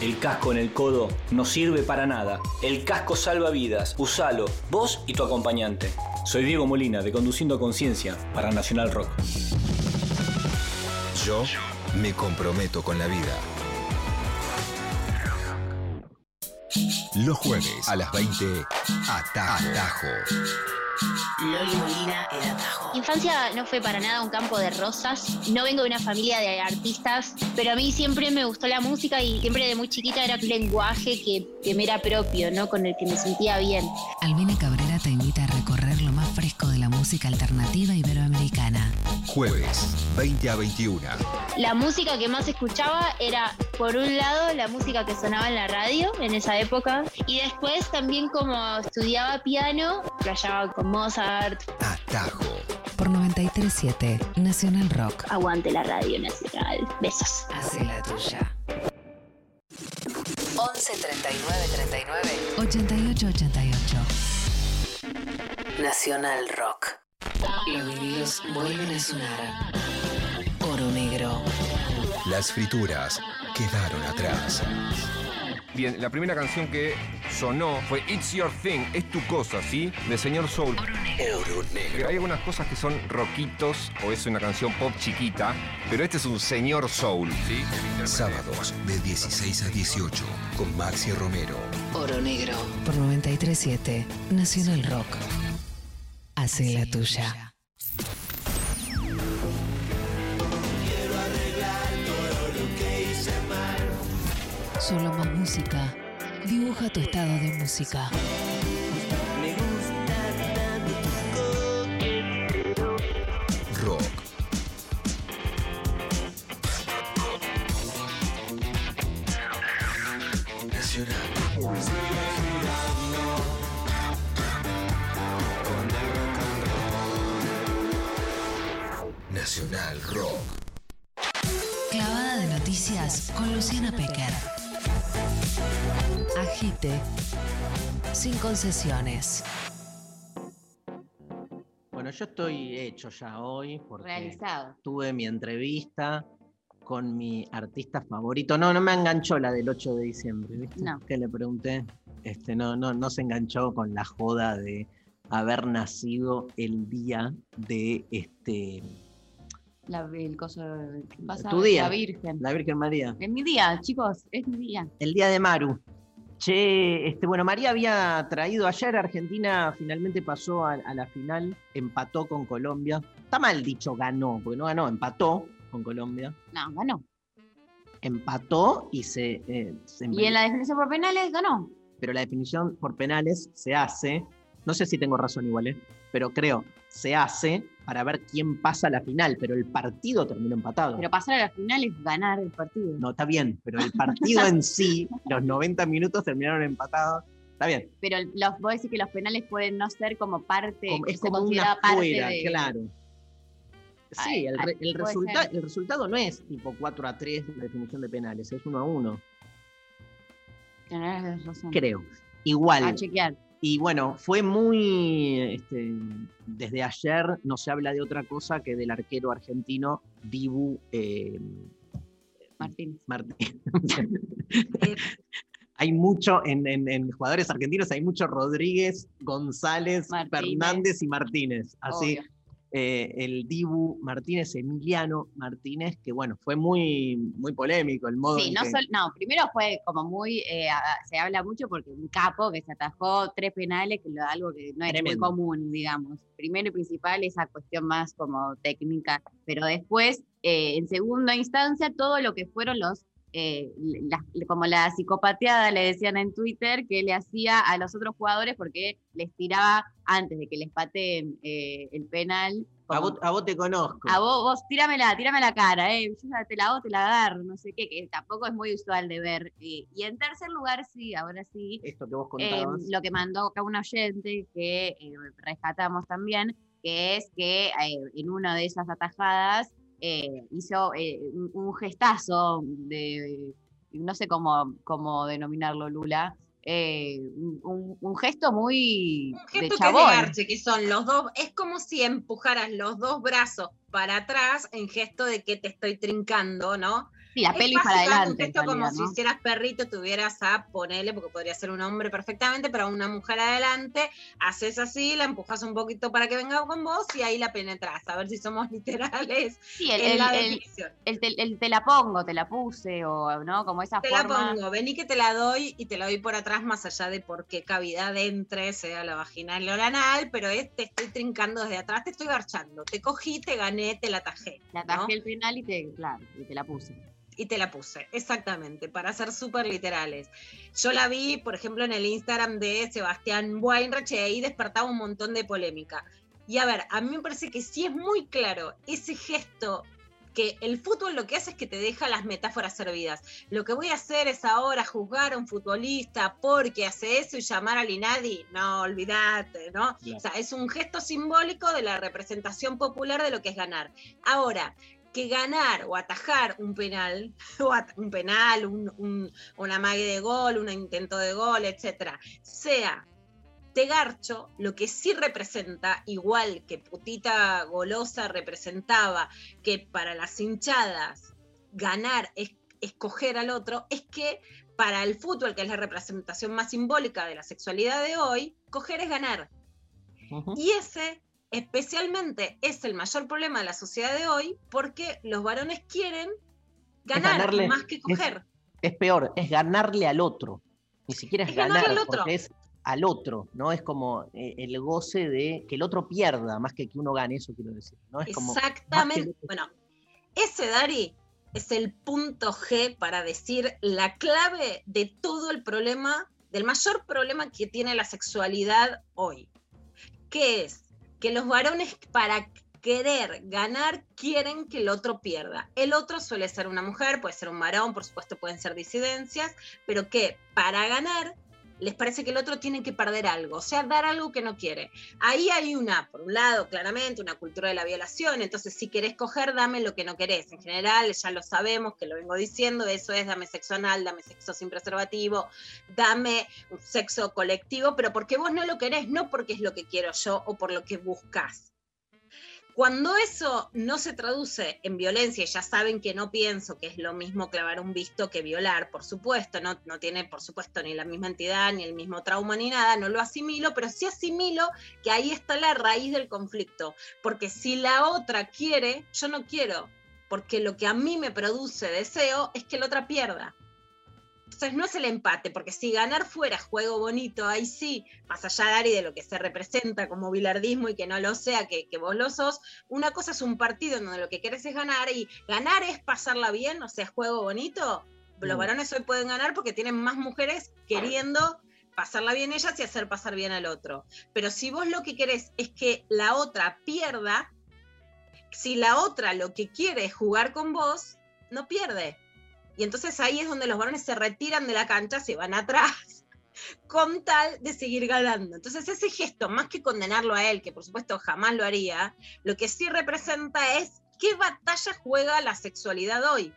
El casco en el codo no sirve para nada. El casco salva vidas. Usalo, vos y tu acompañante. Soy Diego Molina de Conduciendo Conciencia para Nacional Rock. Yo me comprometo con la vida. Los jueves a las 20, Atajo. Atajo. Loli Molina, el atajo. Infancia no fue para nada un campo de rosas. No vengo de una familia de artistas, pero a mí siempre me gustó la música y siempre de muy chiquita era un lenguaje que, que me era propio, ¿no? Con el que me sentía bien. Albina Cabrera te invita a recorrer lo más fresco de la música alternativa iberoamericana. Jueves, 20 a 21. La música que más escuchaba era, por un lado, la música que sonaba en la radio en esa época, y después también como estudiaba piano, playaba con Mozart. Atajo. Por 937 Nacional Rock. Aguante la radio nacional. Besos. Hace la tuya. 11 39 39 88 88. Nacional Rock. Los vinilos vuelven a sonar. Oro negro. Las frituras quedaron atrás. Bien, la primera canción que sonó fue It's Your Thing, es tu cosa, ¿sí? De Señor Soul. Oro negro. Hay algunas cosas que son rockitos o es una canción pop chiquita, pero este es un Señor Soul, ¿sí? Sábados de 16 a 18 con Maxi Romero. Oro negro. Por 937 Nacional Rock. Hace la tuya. Solo más música. Dibuja tu estado de música. Sin concesiones. Bueno, yo estoy hecho ya hoy porque Realizado. tuve mi entrevista con mi artista favorito. No, no me enganchó la del 8 de diciembre, ¿viste? No. Que le pregunté. Este, no, no, no se enganchó con la joda de haber nacido el día de este La, el coso tu día. la Virgen. La Virgen María. Es mi día, chicos, es mi día. El día de Maru. Che, este, bueno, María había traído ayer, Argentina finalmente pasó a, a la final, empató con Colombia. Está mal dicho ganó, porque no ganó, empató con Colombia. No, ganó. Empató y se, eh, se Y en la definición por penales ganó. pero la definición por penales se hace, no sé si tengo razón igual, ¿eh? pero creo, se hace para ver quién pasa a la final, pero el partido terminó empatado. Pero pasar a la final es ganar el partido. No, está bien, pero el partido en sí, los 90 minutos terminaron empatados. Está bien, Pero los, vos decís que los penales pueden no ser como parte, como- es como una parte fuera, de... claro. Sí, Ay, el, re- el puede resulta- ser. el resultado no es tipo 4 a 3 la definición de penales, es 1 a 1, Tenés razón. creo. Igual. A chequear. Y bueno, fue muy. este, desde ayer no se habla de otra cosa que del arquero argentino Dibu eh, Martín. Martín. hay mucho, en, en- en jugadores argentinos hay mucho Rodríguez, González, Martínez. Fernández y Martínez. Así, Obvio. Eh, el Dibu Martínez, Emiliano Martínez, que bueno, fue muy, muy polémico el modo. Sí, no, que- sol- no, primero fue como muy, eh, se habla mucho porque un capo que se atajó tres penales, que lo- algo que no es muy común, digamos. Primero y principal, esa cuestión más como técnica, pero después, eh, en segunda instancia, todo lo que fueron los, eh, las- como la psicopateada, le decían en Twitter, que le hacía a los otros jugadores porque les tiraba antes de que les pateen eh, el penal. a, como- vos, a vos te conozco. a vos, vos, tíramela, tírame la cara, eh. Yo te la hago, te la agarro, no sé qué, que tampoco es muy usual de ver. Y, y en tercer lugar, sí, ahora sí, Esto que vos eh, contabas. lo que mandó acá un oyente que eh, rescatamos también, que es que eh, en una de esas atajadas eh, hizo eh, un, gestazo de, no sé cómo, cómo denominarlo, Lula, eh, un, un gesto muy Un de gesto que es de chabón. garche, que son los dos, es como si empujaras los dos brazos para atrás en gesto de que te estoy trincando, ¿no? Sí, la Es pelvis para adelante. En como si ¿no? hicieras perrito, tuvieras a ponerle, porque podría ser un hombre perfectamente, pero a una mujer adelante, haces así, la empujas un poquito para que venga con vos y ahí la penetras. A ver si somos literales Sí, el, en el- la el- definición. el te, el te la pongo, te la puse, o no, como esa Te la forma. pongo, vení que te la doy y te la doy por atrás, más allá de por qué cavidad entre, sea la vaginal o la anal, pero es, te estoy trincando desde atrás, te estoy garchando. Te cogí, te gané, te la tajé. La ¿no? tajé el penal y te, claro, y te la puse. Y te la puse, exactamente, para ser súper literales. Yo la vi, por ejemplo, en el Instagram de Sebastián Weinreich y ahí despertaba un montón de polémica. Y a ver, a mí me parece que sí es muy claro ese gesto que el fútbol lo que hace es que te deja las metáforas servidas. Lo que voy a hacer es ahora juzgar a un futbolista porque hace eso y llamar al Inadi, no, olvídate, ¿no? Claro. O sea, es un gesto simbólico de la representación popular de lo que es ganar. Ahora, que ganar o atajar un penal, o un penal, un, un, un amague de gol, un intento de gol, etcétera, sea de garcho, lo que sí representa, igual que putita golosa representaba que para las hinchadas ganar es escoger al otro, es que para el fútbol, que es la representación más simbólica de la sexualidad de hoy, coger es ganar. Y ese especialmente es el mayor problema de la sociedad de hoy porque los varones quieren ganar ganarle- más que coger. Es peor, es ganarle al otro. Ni siquiera es, Es ganarle ganar, al otro. porque es al otro, ¿no? Es como eh, el goce de que el otro pierda, más que que uno gane, eso quiero decir. ¿no? Es como, Exactamente. otro- Bueno, ese Dari es el punto G para decir la clave de todo el problema, del mayor problema que tiene la sexualidad hoy. Que es que los varones para querer ganar quieren que el otro pierda. El otro suele ser una mujer, puede ser un varón, por supuesto pueden ser disidencias, pero que para ganar les parece que el otro tiene que perder algo, o sea, dar algo que no quiere. Ahí hay una, por un lado, claramente, una cultura de la violación, entonces si querés coger, dame lo que no querés. En general, ya lo sabemos, que lo vengo diciendo, eso es dame sexo anal, dame sexo sin preservativo, dame un sexo colectivo, pero porque vos no lo querés, no porque es lo que quiero yo o por lo que buscas. Cuando eso no se traduce en violencia, ya saben que no pienso que es lo mismo clavar un visto que violar, por supuesto, no, no tiene por supuesto ni la misma entidad, ni el mismo trauma, ni nada, no lo asimilo, pero sí asimilo que ahí está la raíz del conflicto, porque si la otra quiere, yo no quiero, porque lo que a mí me produce deseo es que la otra pierda. Entonces no es el empate, porque si ganar fuera juego bonito, ahí sí, más allá Dari de lo que se representa como bilardismo y que no lo sea, que, que vos lo sos, una cosa es un partido en donde lo que querés es ganar y ganar es pasarla bien, o sea, juego bonito. Los Mm. varones hoy pueden ganar porque tienen más mujeres queriendo pasarla bien ellas y hacer pasar bien al otro. Pero si vos lo que querés es que la otra pierda, si la otra lo que quiere es jugar con vos, no pierde. Y entonces ahí es donde los varones se retiran de la cancha, se van atrás, con tal de seguir ganando. Entonces ese gesto, más que condenarlo a él, que por supuesto jamás lo haría, lo que sí representa es qué batalla juega la sexualidad hoy.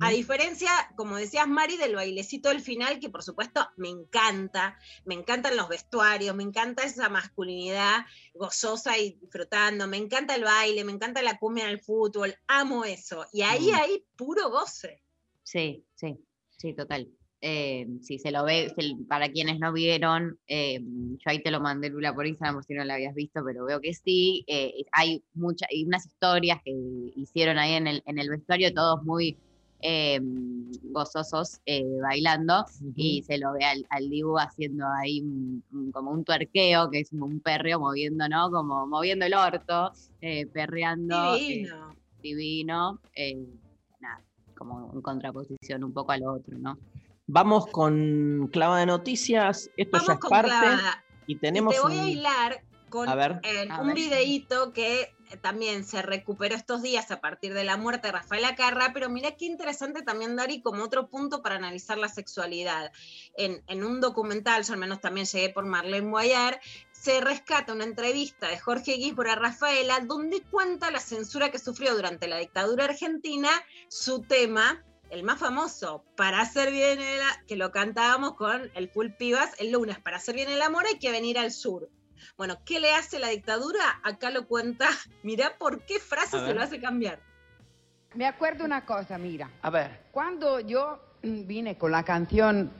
A diferencia, como decías Mari, del bailecito del final, que por supuesto me encanta, me encantan los vestuarios, me encanta esa masculinidad gozosa y disfrutando, me encanta el baile, me encanta la cumbia en el fútbol, amo eso. Y ahí Mm. hay puro goce. Sí, sí, sí, total. Eh, si se lo ve, se- para quienes no vieron, eh, yo ahí te lo mandé Lula por Instagram por si no lo habías visto, pero veo que sí. eh, hay muchas, hay unas historias que hicieron ahí en el, en el vestuario, todos muy eh, gozosos eh, bailando, y se lo ve al, al Dibu haciendo ahí un- un- como un tuerqueo, que es un perreo moviendo, ¿no? Como moviendo el orto, eh, perreando. Divino. divino. Como en contraposición un poco al otro, ¿no? Vamos con clava de noticias. Esto ya es con parte. clavada. Y Y tenemos te voy a un- hilar con A ver. eh, A un ver. videíto que eh, también se recuperó estos días a partir de la muerte de Rafael Acarra, pero mira qué interesante también, Dari, como otro punto para analizar la sexualidad. En, en un documental, yo al menos también llegué por Marlene Boyar, se rescata una entrevista de Jorge Gisbor a Rafaela, donde cuenta la censura que sufrió durante la dictadura argentina, su tema, el más famoso, para hacer bien el, que lo cantábamos con el Full Pibas el lunes, para hacer bien el amor hay que venir al sur. Bueno, ¿qué le hace la dictadura? Acá lo cuenta, mirá por qué frase se lo hace cambiar. Me acuerdo una cosa, mira. A ver. Cuando yo mm, vine con la canción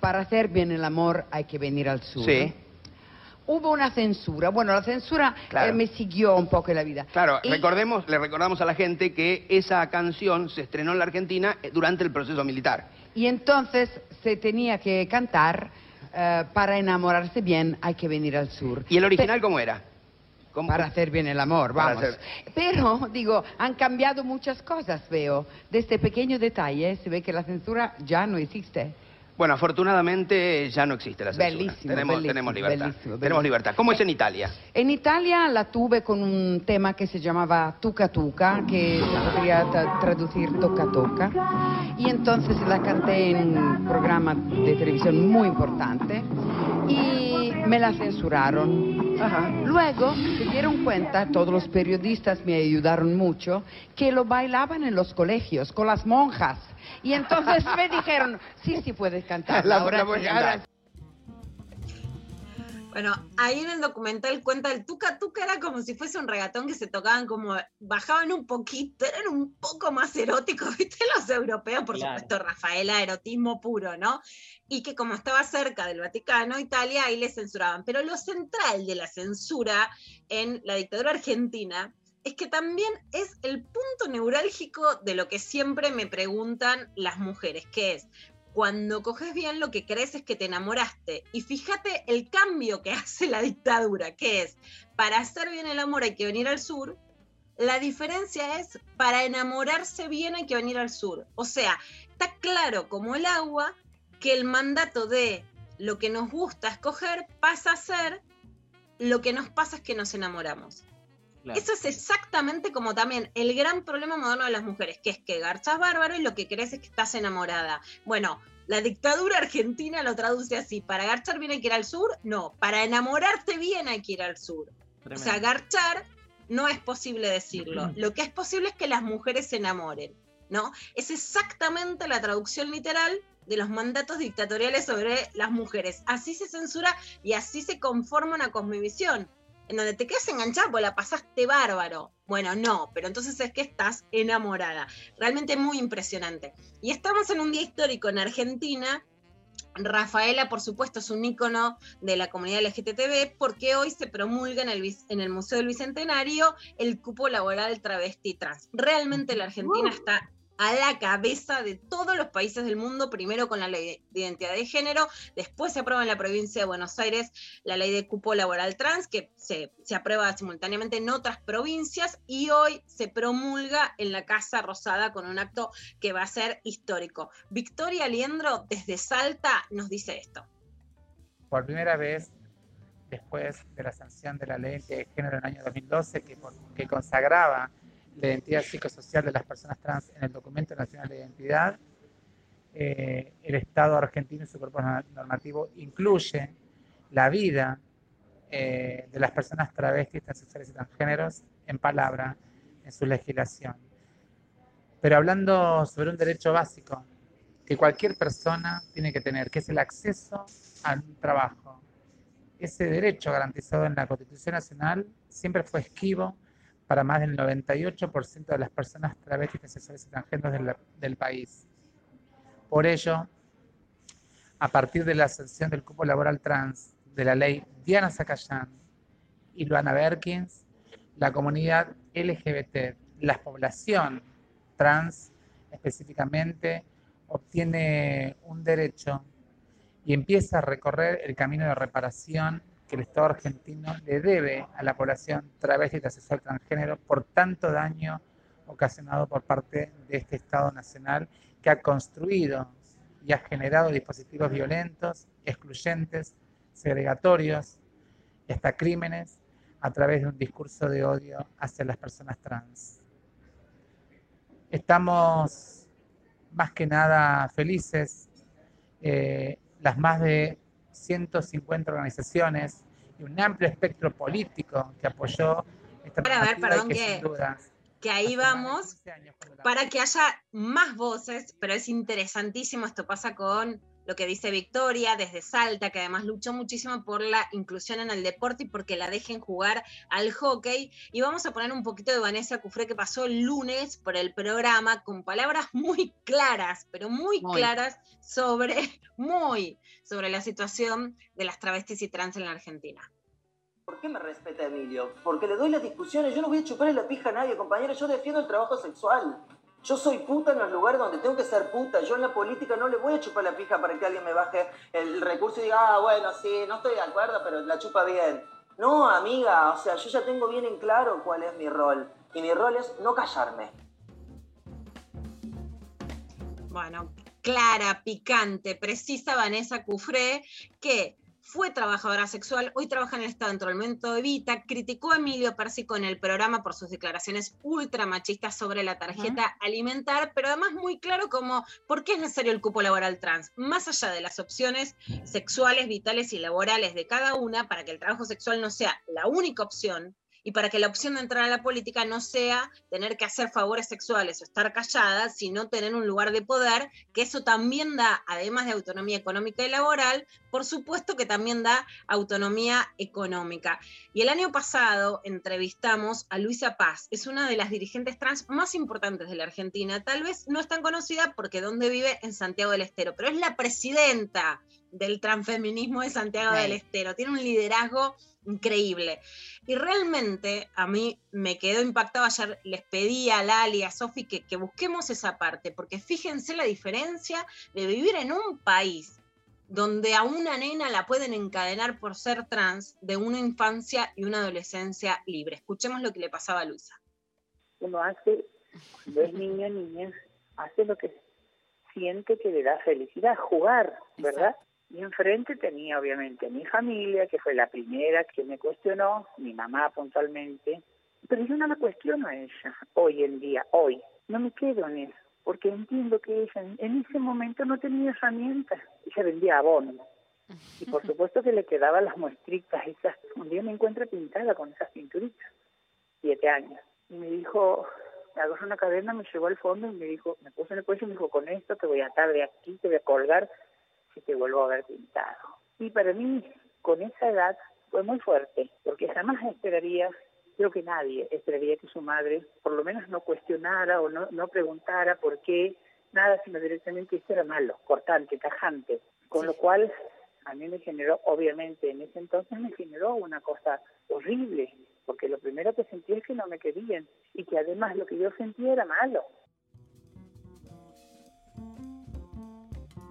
Para hacer bien el amor hay que venir al sur. Sí. Hubo una censura. Bueno, la censura Claro. eh, me siguió un poco en la vida. Claro, Y- recordemos, le recordamos a la gente que esa canción se estrenó en la Argentina eh, durante el proceso militar. Y entonces se tenía que cantar eh, para enamorarse bien hay que venir al sur. ¿Y el original cómo era? Para hacer bien el amor, vamos. hacer- Pero, digo, han cambiado muchas cosas, veo. De este pequeño detalle se ve que la censura ya no existe. Bueno, afortunadamente ya no existe la censura. Bellísimo, tenemos, bellísimo, tenemos libertad. bellísimo, Tenemos libertad. ¿Cómo es en Italia? En Italia la tuve con un tema que se llamaba Tuca Tuca, que se podría tra- traducir Toca Toca. Y entonces la canté en un programa de televisión muy importante y me la censuraron. Luego se dieron cuenta, todos los periodistas me ayudaron mucho, que lo bailaban en los colegios con las monjas. Y entonces me dijeron, sí, sí puedes cantar. La- ahora la voy a Bueno, ahí en el documental cuenta el tuca tuca era como si fuese un regatón que se tocaban como, bajaban un poquito, eran un poco más eróticos, viste, los europeos, por Claro. supuesto, Rafaela, erotismo puro, ¿no? Y que como estaba cerca del Vaticano, Italia, ahí le censuraban. Pero lo central de la censura en la dictadura argentina es que también es el punto neurálgico de lo que siempre me preguntan las mujeres, que es, cuando coges bien lo que crees es que te enamoraste. Y fíjate el cambio que hace la dictadura, que es, para hacer bien el amor hay que venir al sur. La diferencia es, para enamorarse bien hay que venir al sur. O sea, está claro como el agua que el mandato de lo que nos gusta escoger pasa a ser lo que nos pasa es que nos enamoramos. Eso es exactamente como también el gran problema moderno de las mujeres, que es que garchas bárbaro y lo que crees es que estás enamorada. Bueno, la dictadura argentina lo traduce así, para garchar bien hay que ir al sur, no, para enamorarte bien hay que ir al sur. O sea, garchar no es posible decirlo. Lo que es posible es que las mujeres se enamoren, ¿no? Es exactamente la traducción literal de los mandatos dictatoriales sobre las mujeres. Así se censura y así se conforma una cosmovisión en donde te quedas enganchada porque la pasaste bárbaro. Bueno, no, pero entonces es que estás enamorada. Realmente muy impresionante. Y estamos en un día histórico en Argentina. Rafaela, por supuesto, es un ícono de la comunidad LGTB porque hoy se promulga en el, en el Museo del Bicentenario el cupo laboral travesti trans. Realmente la Argentina está a la cabeza de todos los países del mundo, primero con la ley de identidad de género, después se aprueba en la provincia de Buenos Aires la ley de cupo laboral trans, que se, se aprueba simultáneamente en otras provincias, y hoy se promulga en la Casa Rosada con un acto que va a ser histórico. Victoria Liendro, desde Salta, nos dice esto. por primera vez después de la sanción de la ley de género en el año 2012 que, que consagraba la identidad psicosocial de las personas trans en el documento nacional de identidad, eh, el Estado argentino y su cuerpo norma- normativo incluye la vida eh, de las personas travestis, transexuales y transgéneros en palabra, en su legislación. Pero hablando sobre un derecho básico que cualquier persona tiene que tener, que es el acceso al trabajo. Ese derecho garantizado en la Constitución Nacional siempre fue esquivo para más del 98% de las personas travestis, transexuales y transgéneros del, del país. Por ello, a partir de la sanción del cupo laboral trans de la ley Diana Zacayán y Luana Berkins, la comunidad LGBT, la población trans específicamente, obtiene un derecho y empieza a recorrer el camino de reparación que el Estado argentino le debe a la población travesti y sexual transgénero por tanto daño ocasionado por parte de este Estado nacional que ha construido y ha generado dispositivos violentos, excluyentes, segregatorios y hasta crímenes a través de un discurso de odio hacia las personas trans. Estamos más que nada felices, eh, las más de 150 organizaciones y un amplio espectro político que apoyó esta Para ver, perdón que, que- sin duda que ahí vamos. para que haya más voces, pero es interesantísimo, esto pasa con lo que dice Victoria desde Salta, que además luchó muchísimo por la inclusión en el deporte y porque la dejen jugar al hockey. Y vamos a poner un poquito de Vanessa Cufré que pasó el lunes por el programa con palabras muy claras, pero muy, Muy. claras sobre, muy, sobre la situación de las travestis y trans en la Argentina. ¿Por qué me respeta Emilio? Porque le doy las discusiones. Yo no voy a chuparle la pija a nadie, compañero. Yo defiendo el trabajo sexual. Yo soy puta en los lugares donde tengo que ser puta. Yo en la política no le voy a chupar la pija para que alguien me baje el recurso y diga, ah, bueno, sí, no estoy de acuerdo, pero la chupa bien. No, amiga, o sea, yo ya tengo bien en claro cuál es mi rol. Y mi rol es no callarme. Bueno, clara, picante, precisa Vanessa Cufré, que fue trabajadora sexual, hoy trabaja en el Estado dentro del momento de Vita, criticó a Emilio Pérsico en el programa por sus declaraciones ultramachistas sobre la tarjeta alimentar, pero además muy claro como por qué es necesario el cupo laboral trans, más allá de las opciones sexuales, vitales y laborales de cada una, para que el trabajo sexual no sea la única opción, y para que la opción de entrar a la política no sea tener que hacer favores sexuales o estar callada, sino tener un lugar de poder, que eso también da, además de autonomía económica y laboral, por supuesto que también da autonomía económica. Y el año pasado entrevistamos a Luisa Paz, es una de las dirigentes trans más importantes de la Argentina, tal vez no es tan conocida porque donde vive en Santiago del Estero, pero es la presidenta del transfeminismo de Santiago Sí. del Estero, tiene un liderazgo increíble. Y realmente a mí me quedó impactado. Ayer les pedí a Lali, a Sofi que, que busquemos esa parte, porque fíjense la diferencia de vivir en un país donde a una nena la pueden encadenar por ser trans de una infancia y una adolescencia libre. Escuchemos lo que le pasaba a Luisa. uno hace, cuando es niño niña, hace lo que siente que le da felicidad, jugar, ¿verdad? Y enfrente tenía obviamente a mi familia, que fue la primera que me cuestionó, mi mamá puntualmente, pero yo no la cuestiono a ella, hoy en día, hoy, no me quedo en eso, porque entiendo que ella en, en ese momento no tenía herramientas, ella vendía abono. Y por supuesto que le quedaban las muestritas esas. Un día me encuentro pintada con esas pinturitas, siete años. Y me dijo, me agarró una cadena, me llevó al fondo y me dijo, me puso en el cuello y me dijo, con esto te voy a atar de aquí, te voy a colgar si te vuelvo a ver pintado. Y para mí, con esa edad, fue muy fuerte, porque jamás esperaría, creo que nadie esperaría que su madre por lo menos no cuestionara o no, no preguntara por qué, nada, sino directamente esto era malo, cortante, tajante. Con lo cual, a mí me generó, obviamente, en ese entonces me generó una cosa horrible, porque lo primero que sentí es que no me querían y que además lo que yo sentía era malo.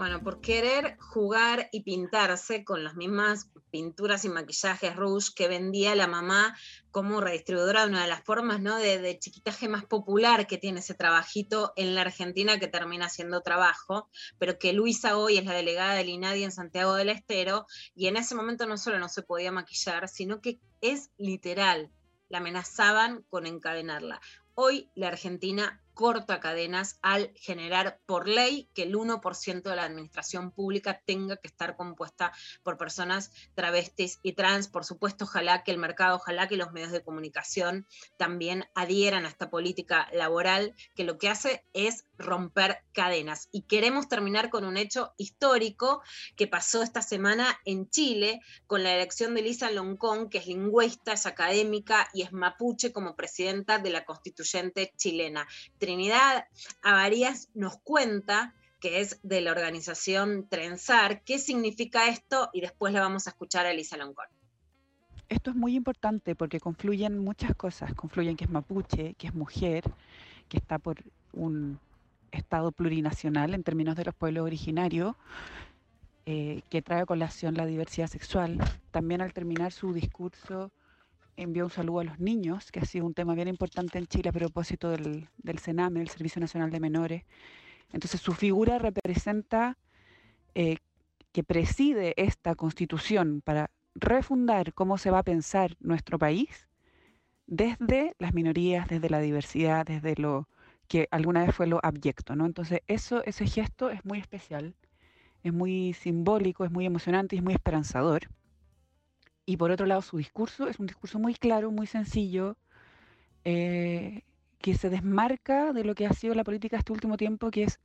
Bueno, por querer jugar y pintarse con las mismas pinturas y maquillajes rouge que vendía la mamá como redistribuidora de una de las formas ¿no? de, de chiquitaje más popular que tiene ese trabajito en la Argentina que termina siendo trabajo, pero que Luisa hoy es la delegada del INADI en Santiago del Estero y en ese momento no solo no se podía maquillar, sino que es literal, la amenazaban con encadenarla. Hoy la Argentina corta cadenas al generar por ley que el 1% de la administración pública tenga que estar compuesta por personas travestis y trans. Por supuesto, ojalá que el mercado, ojalá que los medios de comunicación también adhieran a esta política laboral que lo que hace es romper cadenas. Y queremos terminar con un hecho histórico que pasó esta semana en Chile con la elección de Lisa Loncón, que es lingüista, es académica y es mapuche como presidenta de la constituyente chilena. Trinidad Avarías nos cuenta que es de la organización Trenzar. ¿Qué significa esto? Y después la vamos a escuchar a Elisa Loncón. Esto es muy importante porque confluyen muchas cosas. Confluyen que es mapuche, que es mujer, que está por un Estado plurinacional en términos de los pueblos originarios, eh, que trae a colación la diversidad sexual. También al terminar su discurso envió un saludo a los niños, que ha sido un tema bien importante en Chile a propósito del, del CENAME, el Servicio Nacional de Menores. Entonces su figura representa eh, que preside esta constitución para refundar cómo se va a pensar nuestro país desde las minorías, desde la diversidad, desde lo que alguna vez fue lo abyecto, ¿no? Entonces, eso, ese gesto es muy especial, es muy simbólico, es muy emocionante y es muy esperanzador. Y por otro lado, su discurso es un discurso muy claro, muy sencillo, eh, que se desmarca de lo que ha sido la política este último tiempo, que es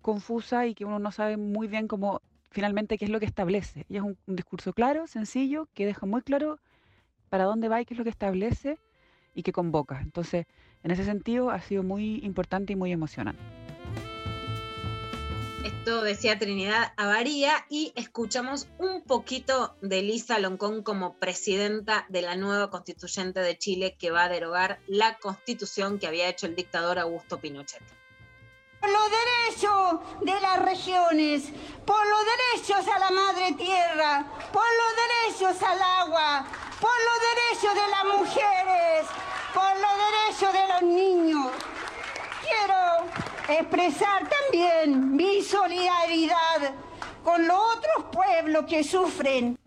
confusa y que uno no sabe muy bien cómo finalmente qué es lo que establece. Y es un, un discurso claro, sencillo, que deja muy claro para dónde va y qué es lo que establece y que convoca. Entonces, en ese sentido, ha sido muy importante y muy emocionante. Decía Trinidad Avaría y escuchamos un poquito de Lisa Loncón como presidenta de la nueva constituyente de Chile que va a derogar la constitución que había hecho el dictador Augusto Pinochet. Por los derechos de las regiones, por los derechos a la madre tierra, por los derechos al agua, por los derechos de las mujeres, por los derechos de los niños. Quiero expresar también mi solidaridad con los otros pueblos que sufren.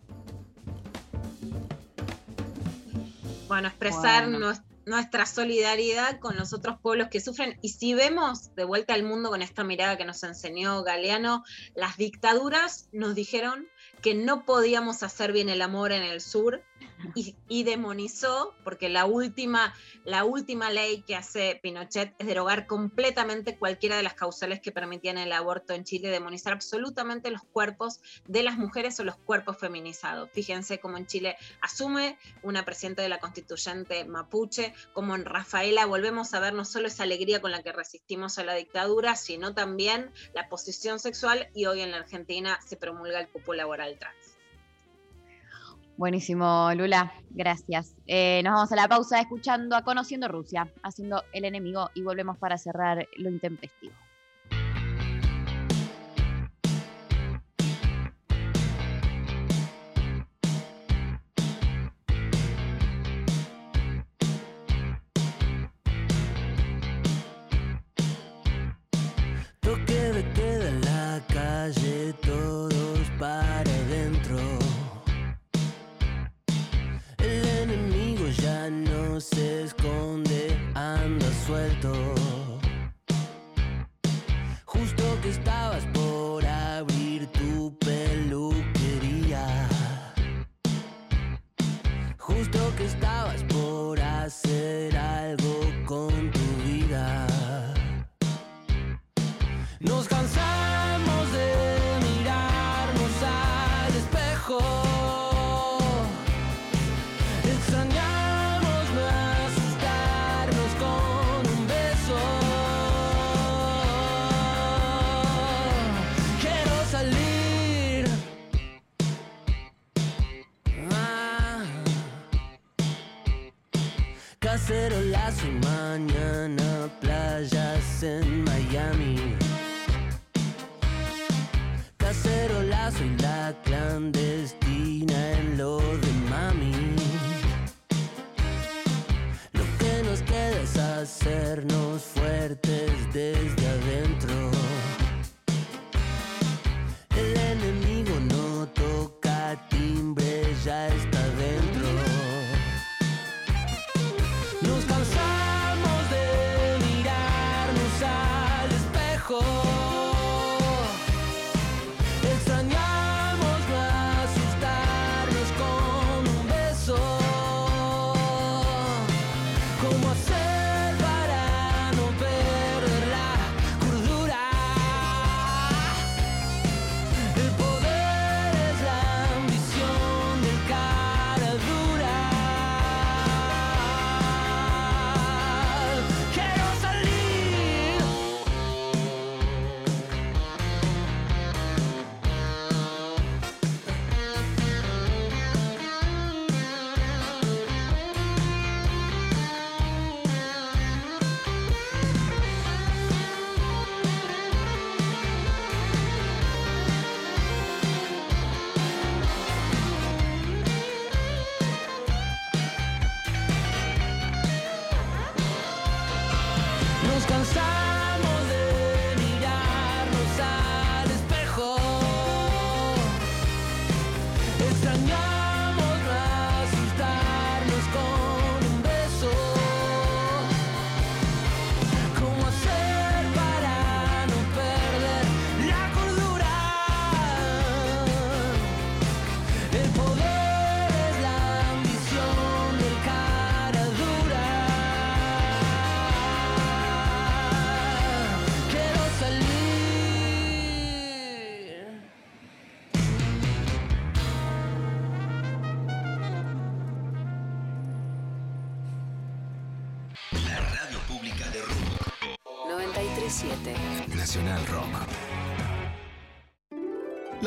Bueno, expresar Bueno. nuestra solidaridad con los otros pueblos que sufren. Y si vemos de vuelta al mundo con esta mirada que nos enseñó Galeano, las dictaduras nos dijeron que no podíamos hacer bien el amor en el sur y, demonizó, porque la última, la última ley que hace Pinochet es derogar completamente cualquiera de las causales que permitían el aborto en Chile, demonizar absolutamente los cuerpos de las mujeres o los cuerpos feminizados. Fíjense cómo en Chile asume una presidenta de la constituyente mapuche, como en Rafaela volvemos a ver no solo esa alegría con la que resistimos a la dictadura, sino también la posición sexual y hoy en la Argentina se promulga el cupo laboral trans. Buenísimo, Lula, gracias. Eh, nos vamos a la pausa escuchando a Conociendo Rusia, haciendo el enemigo y volvemos para cerrar lo intempestivo.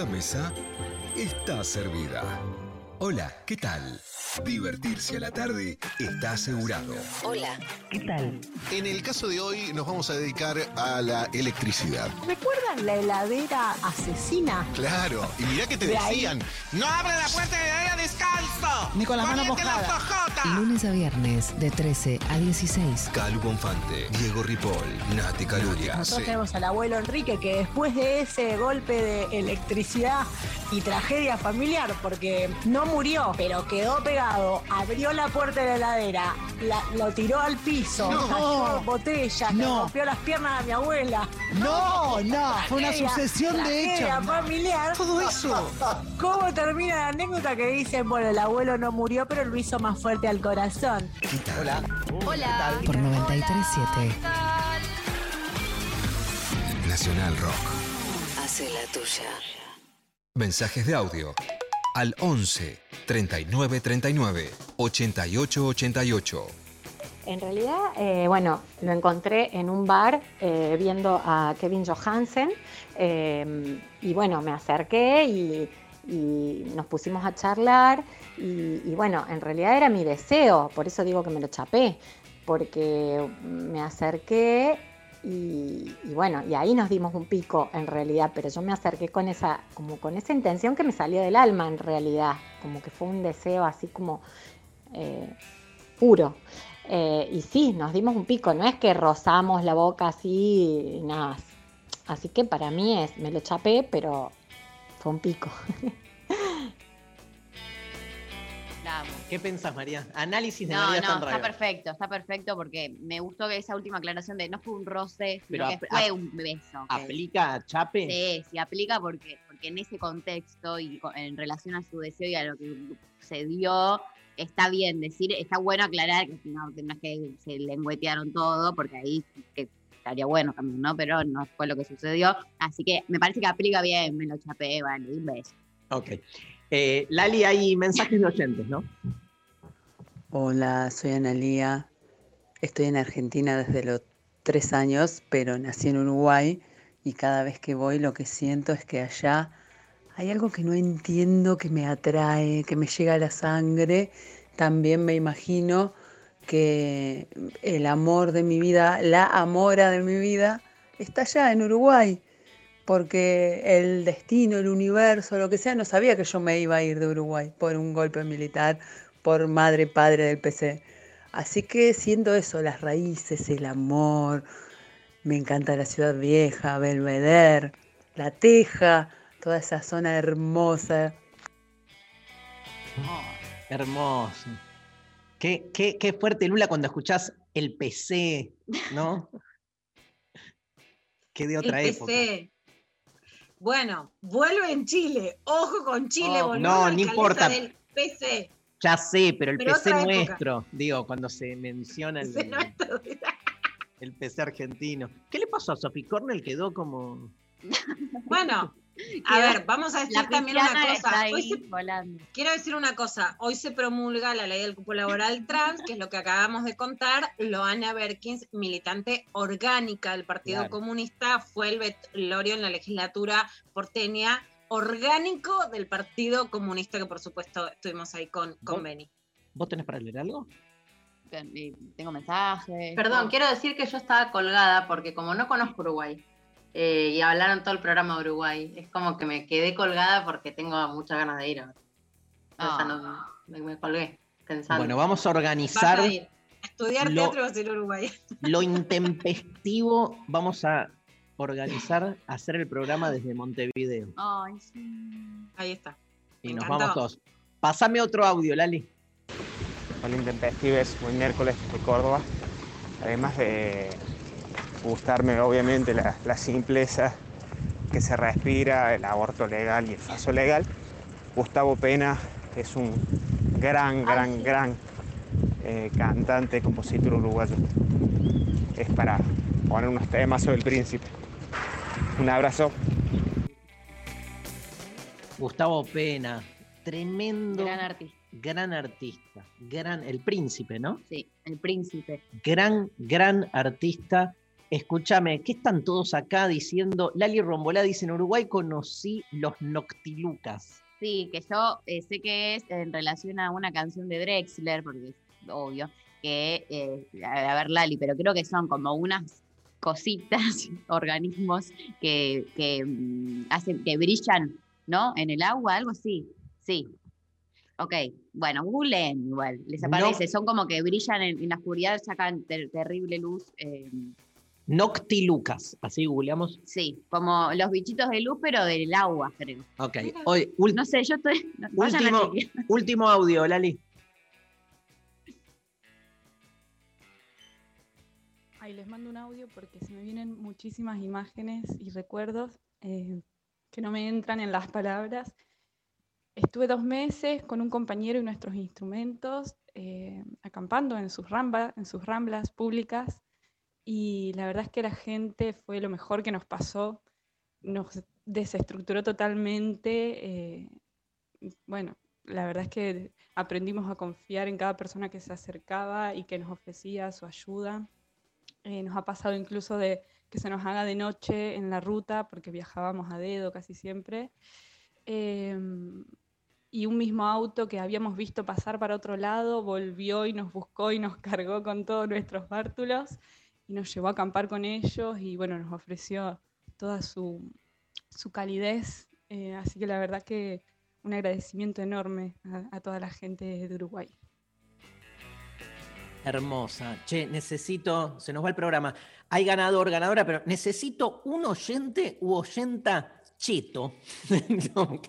La mesa está servida. Hola, ¿qué tal? Divertirse a la tarde está asegurado. Hola, ¿qué tal? En el caso de hoy nos vamos a dedicar a la electricidad. ¿Recuerdan la heladera asesina? Claro, y mirá que te De ahí. decían, no abra la puerta de la heladera descalzo. Ni con las manos Ponete las mojadas. Hojotas". Lunes a viernes de 13 a 16. Calu Bonfante, Diego Ripoll, Nati Caluria. Nosotros tenemos al abuelo Enrique que después de ese golpe de electricidad y tragedia familiar, porque no murió, pero quedó pegado, abrió la puerta de la heladera, la- lo tiró al piso, No. cayó botellas, le No. rompió las piernas a mi abuela. No, no, fue una Tragedia, sucesión de tragedia hechos. familiar. Todo eso. ¿Cómo termina la anécdota que dicen, bueno, el abuelo no murió, pero lo hizo más fuerte al corazón? Hola. Hola. Por 937. Nacional Rock. Hace la tuya. Mensajes de audio al 11 39 39 88 88. En realidad, eh, bueno, lo encontré en un bar eh, viendo a Kevin Johansen eh, y bueno, me acerqué y, y nos pusimos a charlar y, bueno, en realidad era mi deseo, por eso digo que me lo chapé, porque me acerqué y, bueno, y ahí nos dimos un pico en realidad, pero yo me acerqué con esa, como con esa intención que me salió del alma en realidad, como que fue un deseo así como eh, puro. Eh, y sí, nos dimos un pico, no es que rozamos la boca así nada. Así que para mí es, me lo chapé, pero fue un pico. La amo. ¿Qué pensás, María? Análisis de No, María no, está Stanraiver. perfecto, está perfecto porque me gustó que esa última aclaración de no fue un roce, Pero sino que ap- fue un beso. que- ¿Aplica a Chape? Sí, sí, aplica porque, porque en ese contexto y en relación a su deseo y a lo que se dio, está bien decir, está bueno aclarar que no, que no es que se lengüetearon todo, porque ahí que estaría bueno también, ¿no? Pero no fue lo que sucedió. Así que me parece que aplica bien, me lo chapé, vale, un beso. Ok. Eh, Lali, hay mensajes de oyentes, ¿no? Hola, soy Analía. Estoy en Argentina desde los tres años, pero nací en Uruguay y cada vez que voy lo que siento es que allá hay algo que no entiendo, que me atrae, que me llega a la sangre. También me imagino que el amor de mi vida, la amora de mi vida, está allá en Uruguay, porque el destino, el universo, lo que sea, no sabía que yo me iba a ir de Uruguay por un golpe militar, por madre, padre del PC. Así que siento eso, las raíces, el amor, me encanta la ciudad vieja, Belvedere, La Teja, toda esa zona hermosa. Hermoso. Qué, qué, qué fuerte, Lula, cuando escuchás el PC, ¿no? Qué de otra El época. PC. Bueno, vuelve en Chile. Ojo con Chile, Oh, no, no importa. del PC. Ya sé, pero el Pero PC época. nuestro, digo, cuando se menciona el, el PC argentino. ¿Qué le pasó a Sophie Cornell? Quedó como. Bueno, a ver, vamos a decir La también una cosa. Hoy se- quiero decir una cosa. Hoy se promulga la ley del cupo laboral trans, que es lo que acabamos de contar. Loana Berkins, militante orgánica del Partido Claro. Comunista, fue el velorio en la legislatura porteña orgánico del Partido Comunista, que por supuesto estuvimos ahí con, con ¿Vos? Beni. ¿Vos tenés para leer algo? Tengo mensajes. Perdón, quiero decir que yo estaba colgada porque como no conozco Uruguay eh, y hablaron todo el programa de Uruguay, es como que me quedé colgada porque tengo muchas ganas de ir. O sea, no- me, me colgué pensando. Bueno, vamos a Vas organizar. a ir. Estudiar Lo- teatro va a ser Uruguay. Lo intempestivo, vamos a organizar, hacer el programa desde Montevideo. Ay, sí. Ahí está. Y Me nos encantó. vamos todos. Pasame otro audio, Lali. Hola Intempestives, buen miércoles de Córdoba. Además de gustarme obviamente la, la simpleza que se respira, el aborto legal y el faso legal, Gustavo Pena es un gran, gran, gran eh, cantante, compositor uruguayo. Es para poner unos temas sobre el príncipe. Un abrazo. Gustavo Pena, tremendo. Gran artista. Gran artista. Gran, el príncipe, ¿no? Sí, el príncipe. Gran, gran artista. Escúchame, ¿qué están todos acá diciendo? Lali Rombolá dice, en Uruguay conocí los Noctilucas. Sí, que yo eh, sé que es en relación a una canción de Drexler, porque es obvio, que, eh, a ver, Lali, pero creo que son como unas cositas, organismos que, que mm, hacen, que brillan, ¿no? En el agua, algo así. Sí. Ok, bueno, googleen igual, les No. aparece, son como que brillan en, en la oscuridad, sacan ter- terrible luz. eh, Noctilucas, así googleamos. sí, como los bichitos de luz, pero del agua, creo. Ok, hoy, No sé, yo estoy. último, último audio, Lali. Ahí les mando un audio porque se me vienen muchísimas imágenes y recuerdos eh, que no me entran en las palabras. Estuve dos meses con un compañero y nuestros instrumentos eh, acampando en sus, ramba- en sus ramblas públicas y la verdad es que la gente fue lo mejor que nos pasó, nos desestructuró totalmente. eh, bueno, la verdad es que aprendimos a confiar en cada persona que se acercaba y que nos ofrecía su ayuda. Eh, nos ha pasado incluso de que se nos haga de noche en la ruta, porque viajábamos a dedo casi siempre. Em, y un mismo auto que habíamos visto pasar para otro lado volvió y nos buscó y nos cargó con todos nuestros bártulos y nos llevó a acampar con ellos y bueno, nos ofreció toda su, su calidez. eh, así que la verdad que un agradecimiento enorme a, a toda la gente de Uruguay. Hermosa. Che, necesito, se nos va el programa. Hay ganador, ganadora, pero necesito un oyente u oyenta cheto. No,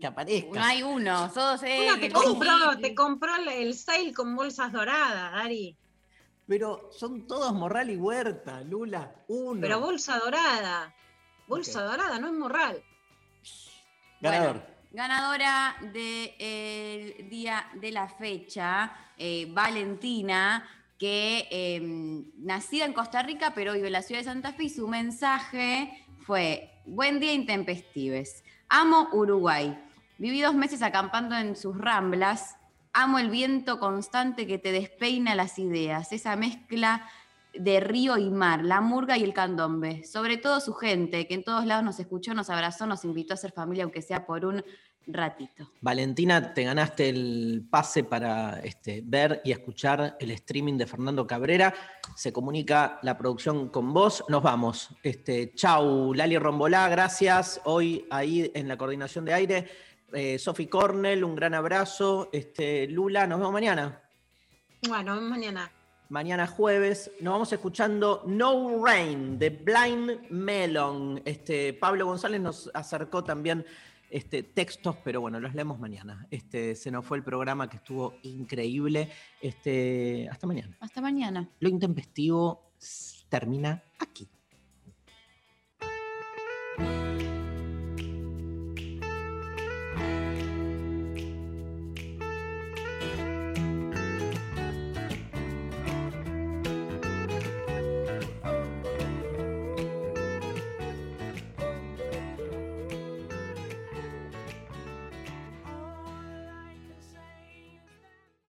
que, aparezca. No hay uno, todos eh, Una te compró, te compró el- el sale con bolsas doradas, Dari. Pero son todos Morral y Huerta, Lula. Uno. Pero bolsa dorada. Bolsa dorada, no es morral. Ganador. Ganadora del día de la fecha, eh, Valentina, que eh, nacida en Costa Rica, pero vive en la ciudad de Santa Fe, y su mensaje fue, buen día intempestives, amo Uruguay, viví dos meses acampando en sus ramblas, amo el viento constante que te despeina las ideas, esa mezcla de río y mar, la murga y el candombe, sobre todo su gente, que en todos lados nos escuchó, nos abrazó, nos invitó a ser familia, aunque sea por un ratito. Valentina, te ganaste el pase para este, ver y escuchar el streaming de Fernando Cabrera. Se comunica la producción con vos. Nos vamos. Este, chau, Lali Rombolá, gracias. Hoy ahí en la coordinación de aire. Eh, Sofi Cornell, un gran abrazo. Este, Lula, nos vemos mañana. Bueno, nos vemos mañana. Mañana jueves nos vamos escuchando No Rain de Blind Melon. Este, Pablo González nos acercó también este, textos, pero bueno, los leemos mañana. Este, se nos fue el programa que estuvo increíble. Este, hasta mañana. Hasta mañana. Lo intempestivo termina aquí.